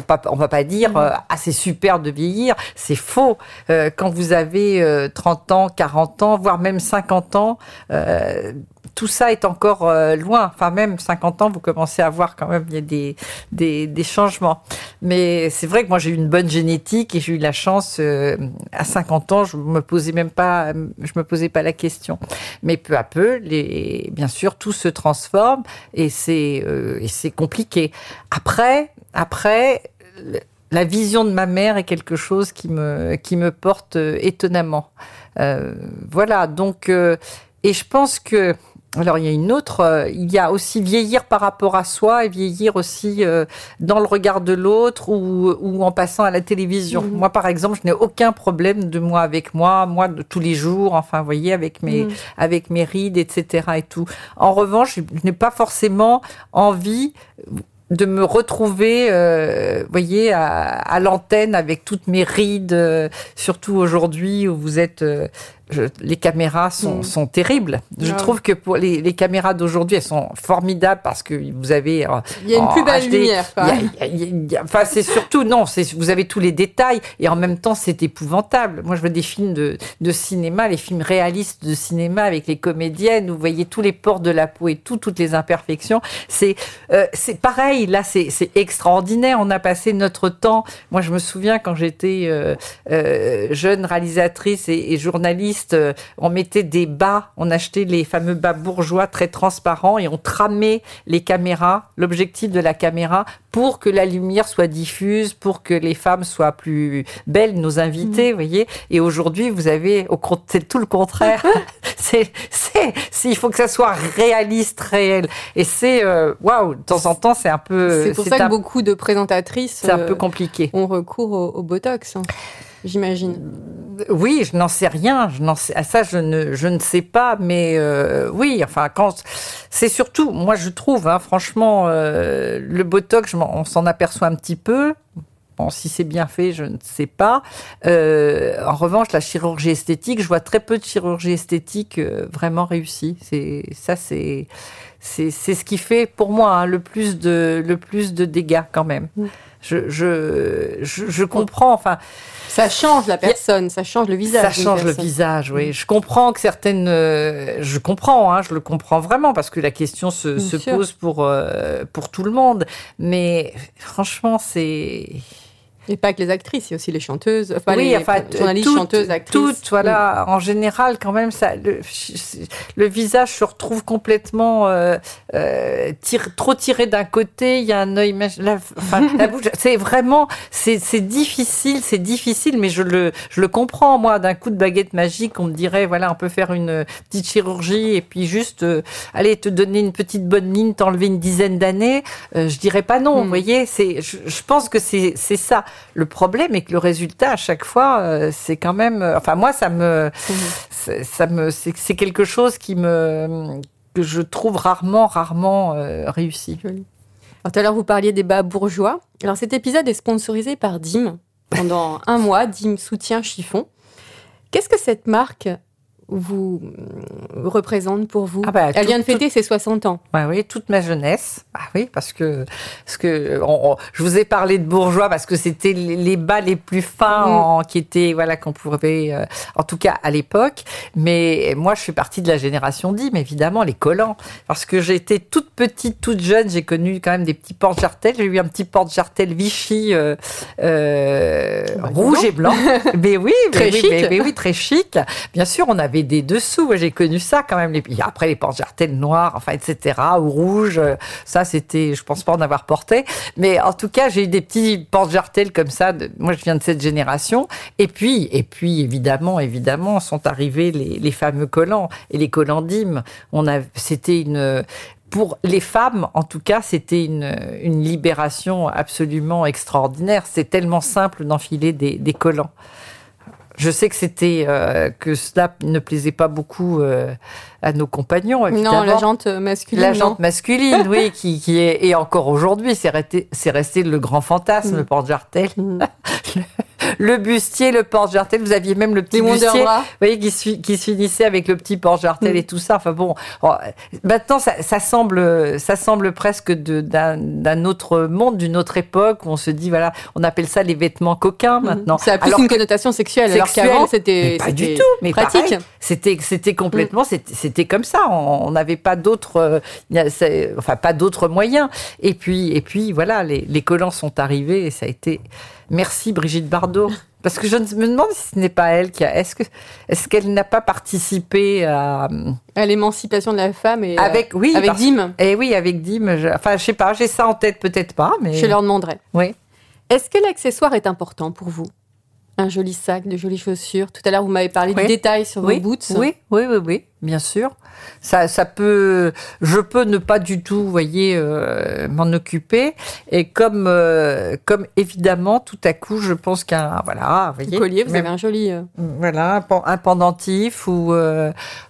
Pas, on va pas dire euh, ah c'est super de vieillir, c'est faux. Euh, quand vous avez euh, 30 ans, 40 ans, voire même 50 ans, euh, tout ça est encore euh, loin. Enfin même 50 ans, vous commencez à voir quand même il y a des des, des changements. Mais c'est vrai que moi j'ai eu une bonne génétique et j'ai eu la chance euh, à 50 ans, je me posais même pas je me posais pas la question. Mais peu à peu, les bien sûr tout se transforme et c'est euh, et c'est compliqué. Après après, la vision de ma mère est quelque chose qui me, qui me porte euh, étonnamment. Euh, voilà, donc, euh, et je pense que, alors il y a une autre, euh, il y a aussi vieillir par rapport à soi et vieillir aussi dans le regard de l'autre ou, ou en passant à la télévision. Mhm. Moi, par exemple, je n'ai aucun problème de moi avec moi, moi de tous les jours, enfin, vous voyez, avec mes, Mhm. avec mes rides, etc. et tout. En revanche, je n'ai pas forcément envie de me retrouver, euh, voyez, à, l'antenne avec toutes mes rides, euh, surtout aujourd'hui où vous êtes. euh, je- les caméras sont, Mm. sont terribles. Je Ah trouve que pour les, les caméras d'aujourd'hui, elles sont formidables parce que vous avez. euh, Il y a une plus belle HD, lumière, Enfin, c'est surtout non. Vous avez tous les détails et en même temps, c'est épouvantable. Moi, je veux des films de, de cinéma, les films réalistes de cinéma avec les comédiennes. Où vous voyez tous les pores de la peau et tout, toutes les imperfections. C'est euh, c'est pareil. Là, c'est c'est extraordinaire. On a passé notre temps. Moi, je me souviens quand j'étais euh, euh, jeune réalisatrice et, et journaliste, euh, on mettait des bas, on achetait les fameux bas bourgeois très transparents et on tramait les caméras, l'objectif de la caméra, pour que la lumière soit diffuse, pour que les femmes soient plus belles, nos invités, vous voyez. Et aujourd'hui, vous avez, au c'est tout le contraire. c'est, c'est, il faut que ça soit réaliste, réel. Et c'est, euh, waouh, de temps en temps, c'est un peu, c'est pour ça un, que beaucoup de présentatrices c'est un euh, peu compliqué. ont recours au, au Botox, hein, j'imagine. Oui, je n'en sais rien. À ça, je ne, sais pas. Mais euh, oui, enfin, quand c'est surtout, moi, je trouve, hein, franchement, euh, le botox, on s'en aperçoit un petit peu. Bon, si c'est bien fait, je ne sais pas. Euh, en revanche, la chirurgie esthétique, je vois très peu de chirurgie esthétique vraiment réussie. Ça, c'est c'est c'est ce qui fait pour moi hein, le plus de le plus de dégâts quand même. Mm. Je, je, je, je comprends. Enfin, Ça change la personne, ça change le visage. ça change le visage, oui. Je comprends que certaines, euh, je comprends, hein, je le comprends vraiment parce que la question se, se pose pour euh, pour tout le monde. Mais franchement, c'est Et pas que les actrices, il y a aussi les chanteuses, enfin oui, les enfin, journalistes, toutes, chanteuses, actrices. toutes, voilà. En général, quand même, ça, le, le visage se retrouve complètement euh, euh, trop tiré d'un côté. Il y a un œil, la, enfin, la bouche. C'est vraiment, c'est difficile, c'est difficile, mais je le, je le comprends. Moi, d'un coup de baguette magique, on me dirait, voilà, on peut faire une petite chirurgie et puis juste, euh, allez, te donner une petite bonne ligne, t'enlever une dizaine d'années. Euh, je dirais pas non. Mm. Vous voyez, c'est, je, je pense que c'est, c'est ça. Le problème est que le résultat à chaque fois, euh, c'est quand même. euh, Enfin, moi, ça me, Mhm. c'est- ça me, c'est c'est quelque chose qui me que je trouve rarement, rarement euh, réussi. Joli. Alors, tout à l'heure, vous parliez des bas bourgeois. Alors, cet épisode est sponsorisé par Dim. Pendant un mois, Dim soutient Chiffon. Qu'est-ce que cette marque vous représente pour vous Ah bah, Elle tout- vient de fêter ses 60 ans. Ouais, oui, toute ma jeunesse. Ah oui, parce que, parce que on- on- je vous ai parlé de bourgeois parce que c'était les, bas les plus fins Mm. en- qui étaient, voilà, qu'on pouvait, euh, en tout cas à l'époque. Mais moi, je suis partie de la génération d'Im, évidemment, les collants. Parce que j'étais toute petite, toute jeune, j'ai connu quand même des petits porte-jartelles. J'ai eu un petit porte-jartel Vichy euh, euh, Bah, rouge et blanc. mais oui, mais Très oui, chic. mais- mais oui, très chic. Bien sûr, on avait des dessous. J'ai connu ça quand même. Après, les porte-jartelles noirs, enfin, etc., ou rouges. euh, Ça, c'était, je pense pas en avoir porté. Mais en tout cas, j'ai eu des petits porte-jartelles comme ça. moi, je viens de cette génération. Et puis, et puis, évidemment, évidemment, sont arrivés les, les fameux collants et les collants d'hymne. On a, c'était une, pour les femmes, en tout cas, c'était une, une libération absolument extraordinaire. C'est tellement simple d'enfiler des, des collants. Je sais que c'était euh, que cela ne plaisait pas beaucoup euh, à nos compagnons. Évidemment. Non, la jante masculine. La jante masculine, oui, qui, qui est et encore aujourd'hui, c'est resté, resté le grand fantasme, Mm. le porte-jartel. Mhm. le bustier, le porte-jartel. Vous aviez même le petit Les bustier, vous voyez, qui se, fi- qui se finissait avec le petit porte-jartel Mm. et tout ça. Enfin bon, oh, maintenant ça, ça semble, ça semble presque d'un autre monde, d'une autre époque où on se dit voilà, on appelle ça les vêtements coquins maintenant. Ça a plus Alors une que- connotation sexuelle, alors sexuel. qu'avant c'était pas du tout, mais pratique. C'était complètement c'était c'était comme ça. On n'avait pas d'autres euh, enfin pas d'autres moyens. Et puis et puis voilà, les, les collants sont arrivés et ça a été merci Brigitte Bardot. Parce que je me demande si ce n'est pas elle qui a. Est-ce que est-ce qu'elle n'a pas participé à À l'émancipation de la femme et euh, avec oui avec parce- Dim. Eh oui avec Dim. je- enfin je sais pas, j'ai ça en tête peut-être pas, mais Je leur demanderai. oui. Est-ce que l'accessoire est important pour vous? Un joli sac, de jolies chaussures. Tout à l'heure, vous m'avez parlé Oui. du détail sur oui, vos boots. Oui, oui, oui, oui, bien sûr. Ça, ça peut, je peux ne pas du tout, vous voyez, euh, m'en occuper. Et comme, euh, comme évidemment, tout à coup, je pense qu'un, voilà, vous Le voyez, collier, vous même- avez un joli. euh, voilà, un, pen- un pendentif ou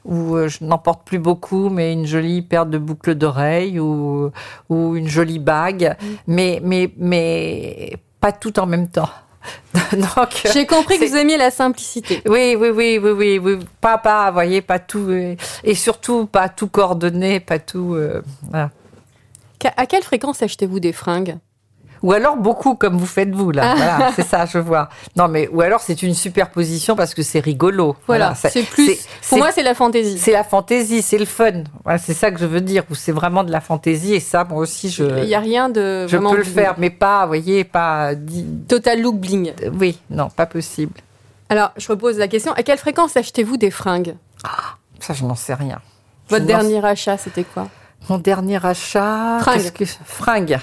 ou je n'en porte plus beaucoup, mais une jolie paire de boucles d'oreilles ou ou une jolie bague, Mm. mais mais mais pas tout en même temps. Donc J'ai compris que vous aimiez la simplicité. oui, oui, oui, oui, oui, oui. Pas, pas, vous voyez, pas tout. euh, Et surtout, pas tout coordonné, pas tout. euh, voilà. À quelle fréquence achetez-vous des fringues? Ou alors beaucoup, comme vous faites vous, là. Voilà, c'est ça, je vois. Non, mais, ou alors c'est une superposition parce que c'est rigolo. Voilà, c'est plus. Pour moi, c'est la fantaisie. c'est la fantaisie, c'est le fun. Voilà, c'est ça que je veux dire. Où c'est vraiment de la fantaisie. Et ça, moi aussi, je, Il n'y a rien de je peux le faire, mais pas, vous voyez, pas. dit- Total look bling. Oui, non, pas possible. Alors, je repose la question. À quelle fréquence achetez-vous des fringues? Ça, je n'en sais rien. Votre Je dernier achat, c'était quoi? Mon dernier achat. Fringue. qu'est-ce que- Fringue.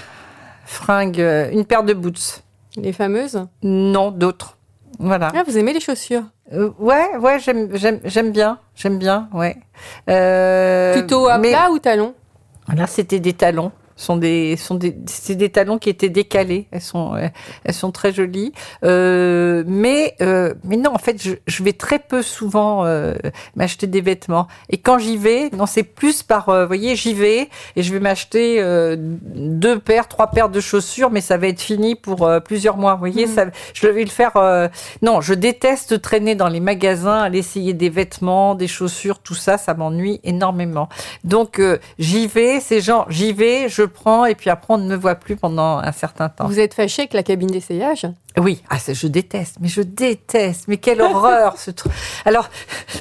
Fringue. euh, Une paire de boots. Les fameuses Non, d'autres. Voilà. Ah, vous aimez les chaussures Euh, ouais, ouais, j'aime, j'aime, bien. J'aime bien, ouais. Euh, Plutôt à mais plat ou talon Là, c'était des talons. Sont des, sont des, c'est des talons qui étaient décalés. Elles sont, elles sont très jolies. Euh, mais, euh, mais non, en fait, je, je vais très peu souvent euh, m'acheter des vêtements. Et quand j'y vais, non, c'est plus par, euh, vous voyez, j'y vais et je vais m'acheter euh, deux paires, trois paires de chaussures, mais ça va être fini pour euh, plusieurs mois. Vous voyez, Mhm. ça, je vais le faire. euh, non, je déteste traîner dans les magasins, aller essayer des vêtements, des chaussures, tout ça, ça m'ennuie énormément. Donc euh, j'y vais, c'est genre j'y vais, je prends et puis après on ne me voit plus pendant un certain temps. Vous êtes fâché avec la cabine d'essayage? Oui, ah, je déteste, mais je déteste, mais quelle horreur ce truc. Alors,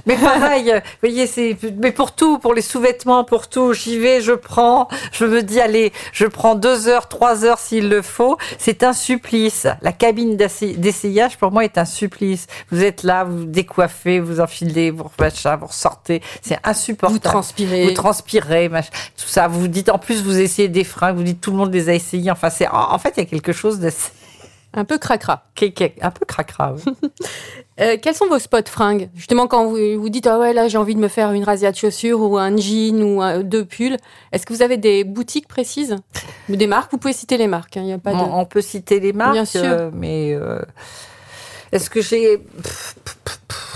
mais pareil, euh, vous voyez, c'est, mais pour tout, pour les sous-vêtements, pour tout, j'y vais, je prends, je me dis, allez, je prends deux heures, trois heures s'il le faut. C'est un supplice. La cabine d'essay- d'essayage, pour moi, est un supplice. Vous êtes là, vous décoiffez, vous enfilez, vous machin, vous ressortez. C'est insupportable. Vous transpirez. Vous transpirez, machin, tout ça. Vous dites, en plus, vous essayez des fringues, vous dites, tout le monde les a essayés. Enfin, c'est, en en fait, il y a quelque chose d'assez Un peu cracra. un peu cracra. oui. Euh, quels sont vos spots fringues? Justement, quand vous vous dites ah ouais là j'ai envie de me faire une razzia de chaussures ou un jean ou un- deux pulls, est-ce que vous avez des boutiques précises? Des marques? Vous pouvez citer les marques. Il n'y a pas de. on, on peut citer les marques, Bien sûr. euh, mais euh, est-ce que j'ai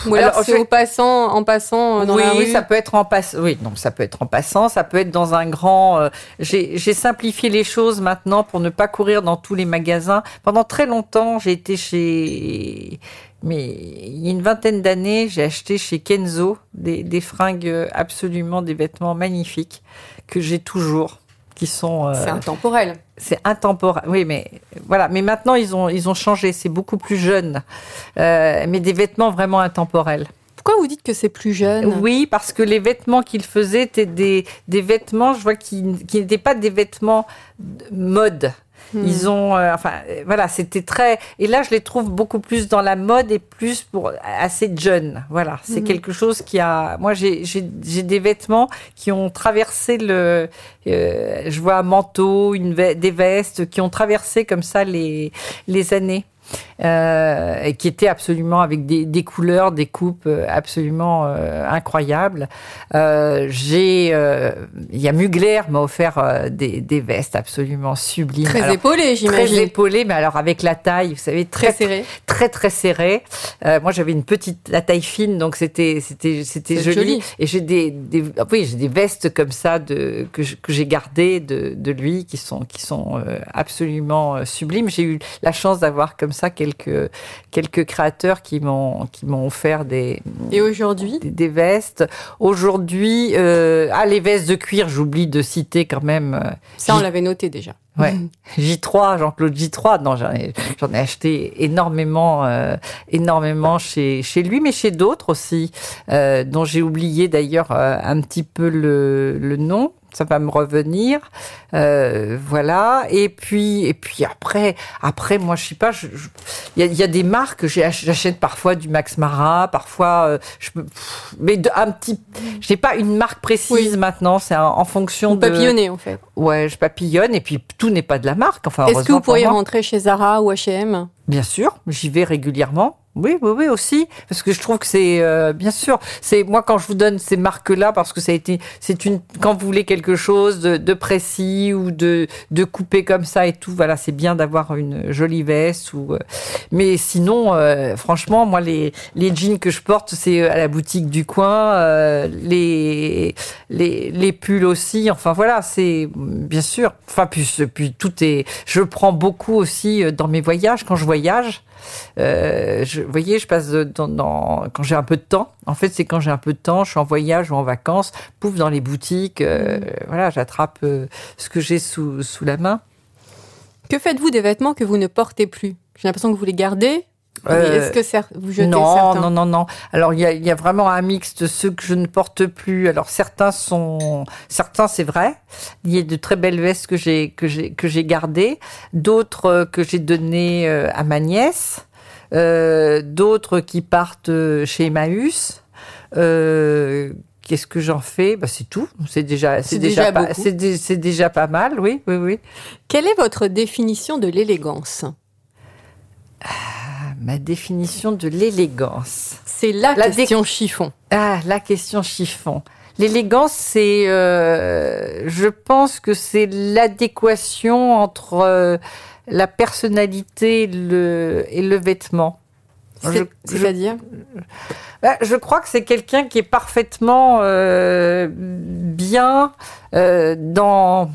ou alors, alors, c'est au passant, en passant euh, dans oui, la rue. ça peut être en passant. Oui, non, ça peut être en passant. Ça peut être dans un grand. euh, j'ai j'ai simplifié les choses maintenant pour ne pas courir dans tous les magasins. Pendant très longtemps, j'ai été chez. Mais il y a une vingtaine d'années, j'ai acheté chez Kenzo des, des fringues absolument des vêtements magnifiques que j'ai toujours, qui sont. euh, C'est intemporel. c'est intemporel. Oui, mais voilà. Mais maintenant, ils ont, ils ont changé. C'est beaucoup plus jeune. Euh, mais des vêtements vraiment intemporels. Pourquoi vous dites que c'est plus jeune? Oui, parce que les vêtements qu'ils faisaient étaient des, des vêtements, je vois, qui, qui n'étaient pas des vêtements de mode. Hmm. Ils ont, euh, enfin, euh, voilà, c'était très. Et là, je les trouve beaucoup plus dans la mode et plus pour assez jeune. Voilà, c'est Mhm. quelque chose qui a. Moi, j'ai des vêtements qui ont traversé le. euh, je vois un manteau, une ve- des vestes qui ont traversé comme ça les les années. Euh, qui étaient absolument avec des, des couleurs, des coupes euh, absolument euh, incroyables. J'ai, il y a Mugler m'a offert des, des vestes absolument sublimes. Très Alors, épaulé, Très j'imagine. épaulées, mais alors avec la taille, vous savez, Très très serré. très très serré. Euh, moi, j'avais une petite, la taille fine, donc c'était c'était c'était joli. joli. Et j'ai des, des ah oui, j'ai des vestes comme ça de que j'ai gardées de, de lui qui sont qui sont absolument sublimes. J'ai eu la chance d'avoir comme ça ça quelques quelques créateurs qui m'ont qui m'ont offert des Et aujourd'hui des, des vestes. Aujourd'hui, euh, ah les vestes de cuir, j'oublie de citer quand même. euh, Ça, on l'avait noté déjà. Ouais. J3, Jean-Claude J3. Non, j'en ai, j'en ai acheté énormément, euh, énormément chez, chez lui, mais chez d'autres aussi, euh, dont j'ai oublié d'ailleurs euh, un petit peu le, le nom. Ça va me revenir, Euh, voilà. Et puis, et puis après, après, moi, je sais pas. Il y, y a des marques. J'achète parfois du Max Mara, parfois, euh, je mais de, un petit. J'ai pas une marque précise Oui. maintenant. C'est en, fonction On de. papillonnait, en fait. Ouais, je papillonne et puis tout n'est pas de la marque. Enfin, Est-ce que vous pour pourriez rentrer chez Zara ou H&M Bien sûr, j'y vais régulièrement. Oui, oui, oui aussi, parce que je trouve que c'est euh, bien sûr. C'est moi quand je vous donne ces marques-là parce que ça a été, c'est une quand vous voulez quelque chose de, de précis ou de de coupé comme ça et tout. Voilà, c'est bien d'avoir une jolie veste ou. euh, mais sinon, euh, franchement, moi les les jeans que je porte, c'est à la boutique du coin. euh, les les les pulls aussi. Enfin voilà, c'est bien sûr. Enfin puis puis tout est. Je prends beaucoup aussi euh, dans mes voyages quand je voyage. Euh, je, vous voyez, je passe dans, dans- quand j'ai un peu de temps. En fait, c'est quand j'ai un peu de temps, je suis en voyage ou en vacances, pouf dans les boutiques, euh, voilà, j'attrape euh, ce que j'ai sous, sous la main. Que faites-vous des vêtements que vous ne portez plus? J'ai l'impression que vous les gardez. Euh, Est-ce que cer- vous jetez non, certains non, non, non. Alors il y a, il y a vraiment un mix de ceux que je ne porte plus. Alors certains sont, certains c'est vrai. Il y a de très belles vestes que j'ai que j'ai que j'ai gardées, d'autres euh, que j'ai données euh, à ma nièce, euh, d'autres qui partent chez Emmaüs. Euh, Qu'est-ce que j'en fais? Bah, C'est tout. C'est déjà, C'est déjà, déjà pas, beaucoup. c'est dé- c'est déjà pas mal. Oui, oui, oui. Quelle est votre définition de l'élégance? Ma définition de l'élégance. C'est la, La question chiffon. Ah, la question chiffon. L'élégance, c'est, euh, je pense que c'est l'adéquation entre euh, la personnalité et le, et le vêtement. Je- C'est-à-dire Bah, je crois que c'est quelqu'un qui est parfaitement euh, bien euh, dans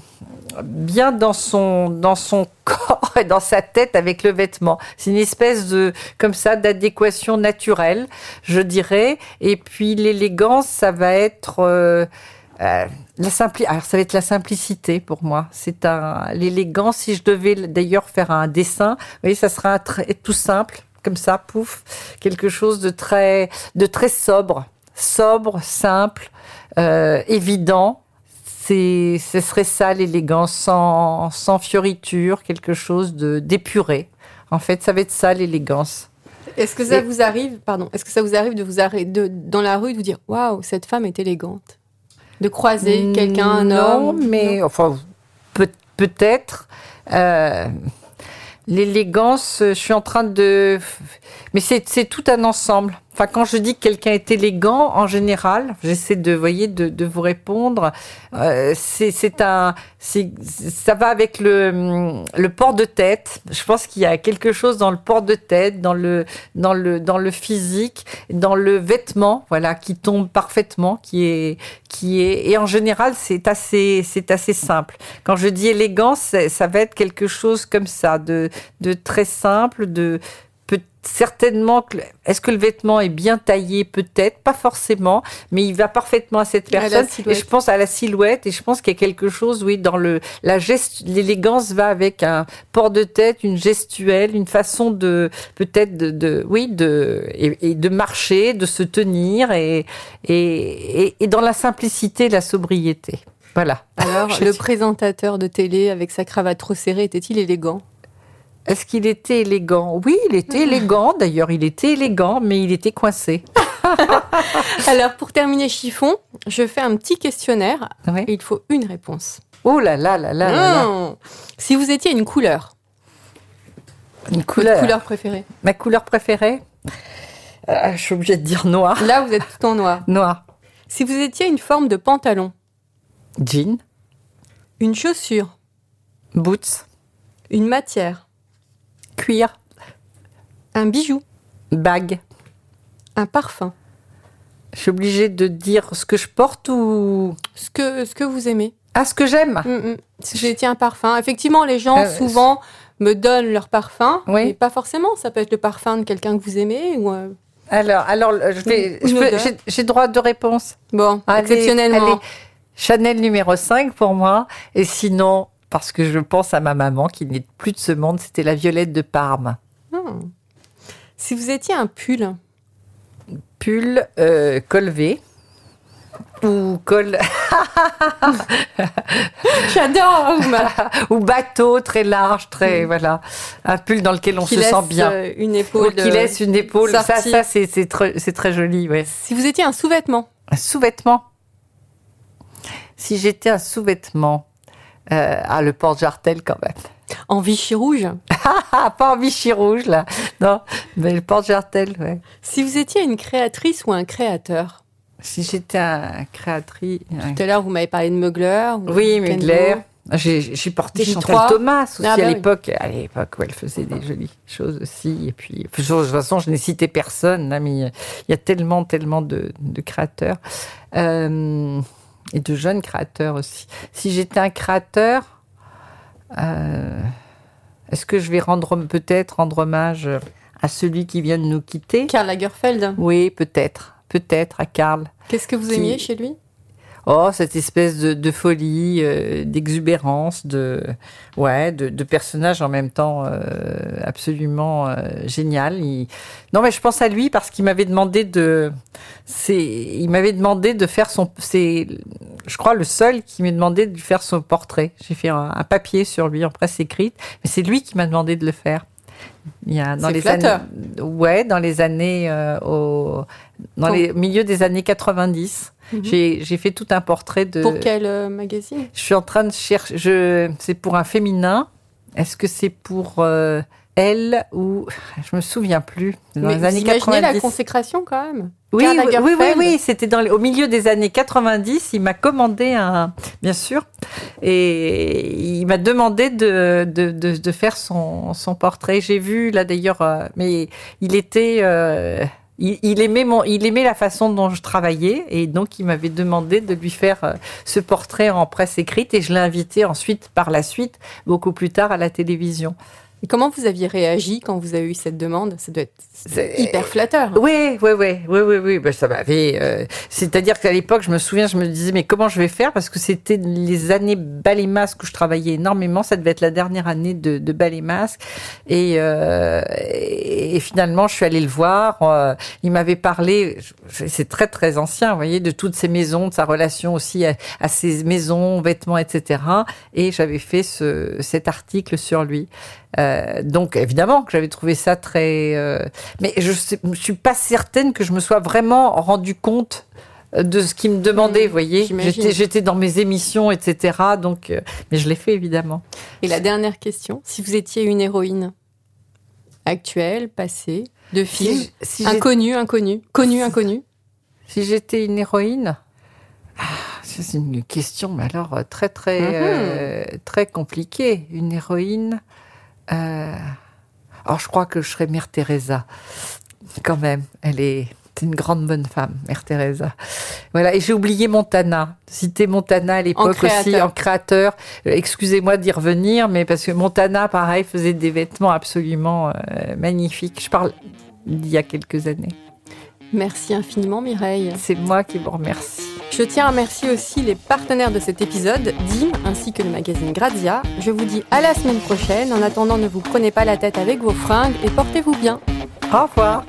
bien dans son dans son corps et dans sa tête avec le vêtement. C'est une espèce de comme ça d'adéquation naturelle, je dirais. Et puis l'élégance, ça va être euh, euh, la simpli Alors ça va être la simplicité pour moi. C'est un l'élégance. Si je devais d'ailleurs faire un dessin, vous voyez, ça sera un tout simple comme ça, pouf, quelque chose de très, de très sobre, sobre, simple, euh, évident. C'est, ce serait ça l'élégance, sans, sans fioriture, quelque chose de d'épuré. En fait, ça va être ça l'élégance. Est-ce que ça Et- vous arrive, pardon, est-ce que ça vous arrive de vous arrêter de, dans la rue de vous dire waouh cette femme est élégante, de croiser quelqu'un, un homme? mais enfin peut, peut-être. Euh, L'élégance, je suis en train de. Mais c'est c'est tout un ensemble. Enfin, quand je dis que quelqu'un est élégant, en général, j'essaie de, voyez, de, de vous répondre. Euh, c'est un, ça va avec le le port de tête. Je pense qu'il y a quelque chose dans le port de tête, dans le dans le dans le physique, dans le vêtement, voilà, qui tombe parfaitement, qui est qui est et en général c'est assez c'est assez simple. Quand je dis élégance, ça va être quelque chose comme ça, de de très simple, de certainement que est-ce que le vêtement est bien taillé? Peut-être pas forcément mais il va parfaitement à cette À personne. Et silhouette. je pense à la silhouette et je pense qu'il y a quelque chose oui dans le la geste l'élégance va avec un port de tête une gestuelle une façon de peut-être de, de oui de et, et de marcher de se tenir et et, dans la simplicité la sobriété. Voilà. Alors, le présentateur de télé avec sa cravate trop serrée était-il élégant? Est-ce qu'il était élégant? Oui, il était élégant. D'ailleurs, il était élégant, mais il était coincé. Alors, pour terminer chiffon, je fais un petit questionnaire et il faut une réponse. Oh là là là là là là. Mmh. Si vous étiez une couleur, Une votre couleur. couleur préférée Ma couleur préférée? Euh, Je suis obligée de dire noir. Là, vous êtes tout en noir. Noir. Si vous étiez une forme de pantalon, Jean. une chaussure, Boots. une matière, Cuir. un bijou, Bague. un parfum, Je suis obligée de dire ce que je porte ou. ce que, ce que vous aimez. Ah, ce que j'aime Mm, mm. Étiez un parfum, effectivement, les gens Euh, souvent me donnent leur parfum. Oui. Et pas forcément, ça peut être le parfum de quelqu'un que vous aimez ou. euh, Alors, odeur. j'ai- j'ai droit de réponse. Bon, Allez, exceptionnellement. allez. Chanel numéro 5 pour moi. Et sinon, parce que je pense à ma maman qui n'est plus de ce monde, c'était la Violette de Parme. Hmm. Si vous étiez un pull, Pull euh, col V ou col j'adore ou bateau très large, très voilà, un pull dans lequel on qui se laisse sent bien. euh, une Ou épaule. qui de- laisse une épaule, ça, sortie. ça c'est c'est très, joli, ouais. Si vous étiez un sous-vêtement, Un sous-vêtement. Si j'étais un sous-vêtement, euh, ah le porte-jartel quand même. en Vichy rouge. Ah, pas en Vichy rouge là, non, mais le porte-jartel, ouais. Si vous étiez une créatrice ou un créateur. Si j'étais un créatrice, Tout à l'heure, vous m'avez parlé de Mugler. ou oui. Mugler. J'ai porté J3. Chantal Thomas aussi Ah, bah à oui. l'époque. À l'époque où elle faisait des jolies choses aussi. Et puis, de toute façon, je n'ai cité personne, là, mais il y a- il y a tellement, tellement de, de créateurs. Euh, et de jeunes créateurs aussi. Si j'étais un créateur, euh, est-ce que je vais rendre peut-être rendre hommage à celui qui vient de nous quitter? Karl Lagerfeld. Oui, peut-être. Peut-être à Karl. Qu'est-ce que vous Qui- aimiez chez lui? Oh, cette espèce de, de folie, euh, d'exubérance, de ouais, de, de personnage en même temps euh, absolument euh, génial. Il- Non, mais je pense à lui parce qu'il m'avait demandé de, c'est, il m'avait demandé de faire son, c'est, je crois le seul qui m'a demandé de lui faire son portrait. J'ai fait un, un papier sur lui en presse écrite, mais c'est lui qui m'a demandé de le faire. Il y a dans les flatteur. années, ouais, dans les années euh, au, dans les milieux des années 90. Mhm. J'ai j'ai fait tout un portrait de. Pour quel euh, magazine? Je suis en train de chercher. Je... C'est pour un féminin. Est-ce que c'est pour euh, elle ou je me souviens plus. Dans Mais les années vous imaginez 90. la consécration quand même? Oui, oui, oui, oui, C'était dans les- au milieu des années 90. Il m'a commandé un, bien sûr, et il m'a demandé de, de, de, de faire son, son portrait. J'ai vu là d'ailleurs, euh, mais il était. euh, il, aimait mon, il aimait la façon dont je travaillais et donc il m'avait demandé de lui faire euh, ce portrait en presse écrite et je l'ai invité ensuite par la suite beaucoup plus tard à la télévision. Et comment vous aviez réagi quand vous avez eu cette demande? Ça doit être C'est- hyper flatteur. Oui, oui, oui, oui, oui, oui. Ben, ça m'avait. euh, C'est-à-dire qu'à l'époque, je me souviens, je me disais, mais comment je vais faire? Parce que c'était les années ballet masque où je travaillais énormément. Ça devait être la dernière année de, de ballet masque. Et, euh, et, finalement, je suis allée le voir. euh, il m'avait parlé. C'est très très ancien, vous voyez, de toutes ces maisons, de sa relation aussi à, à ces maisons, vêtements, etc. Et j'avais fait ce, cet article sur lui. Euh, donc évidemment que j'avais trouvé ça très, euh, mais je ne suis pas certaine que je me sois vraiment rendu compte euh, de ce qu'il me demandait, Mmh, vous voyez. J'étais, dans mes émissions, etc. Donc, euh, mais je l'ai fait évidemment. Et la dernière question, si vous étiez une héroïne actuelle, passée, de film, Si, si j'ai- inconnue, inconnue, connue, inconnue, si j'étais une héroïne, ah, c'est une question, mais alors euh, très très Mhm. euh, très compliquée. Une héroïne? Euh... Alors je crois que je serais Mère Teresa, quand même. Elle est une grande bonne femme, Mère Teresa. Voilà, et j'ai oublié Montana. Citer Montana à l'époque aussi, en créateur. Euh, Excusez-moi d'y revenir, mais parce que Montana, pareil, faisait des vêtements absolument euh, magnifiques. Je parle d'il y a quelques années. Merci infiniment Mireille. C'est moi qui vous remercie. Je tiens à remercier aussi les partenaires de cet épisode, Dim ainsi que le magazine Grazia. Je vous dis à la semaine prochaine. En attendant, ne vous prenez pas la tête avec vos fringues et portez-vous bien. Au revoir.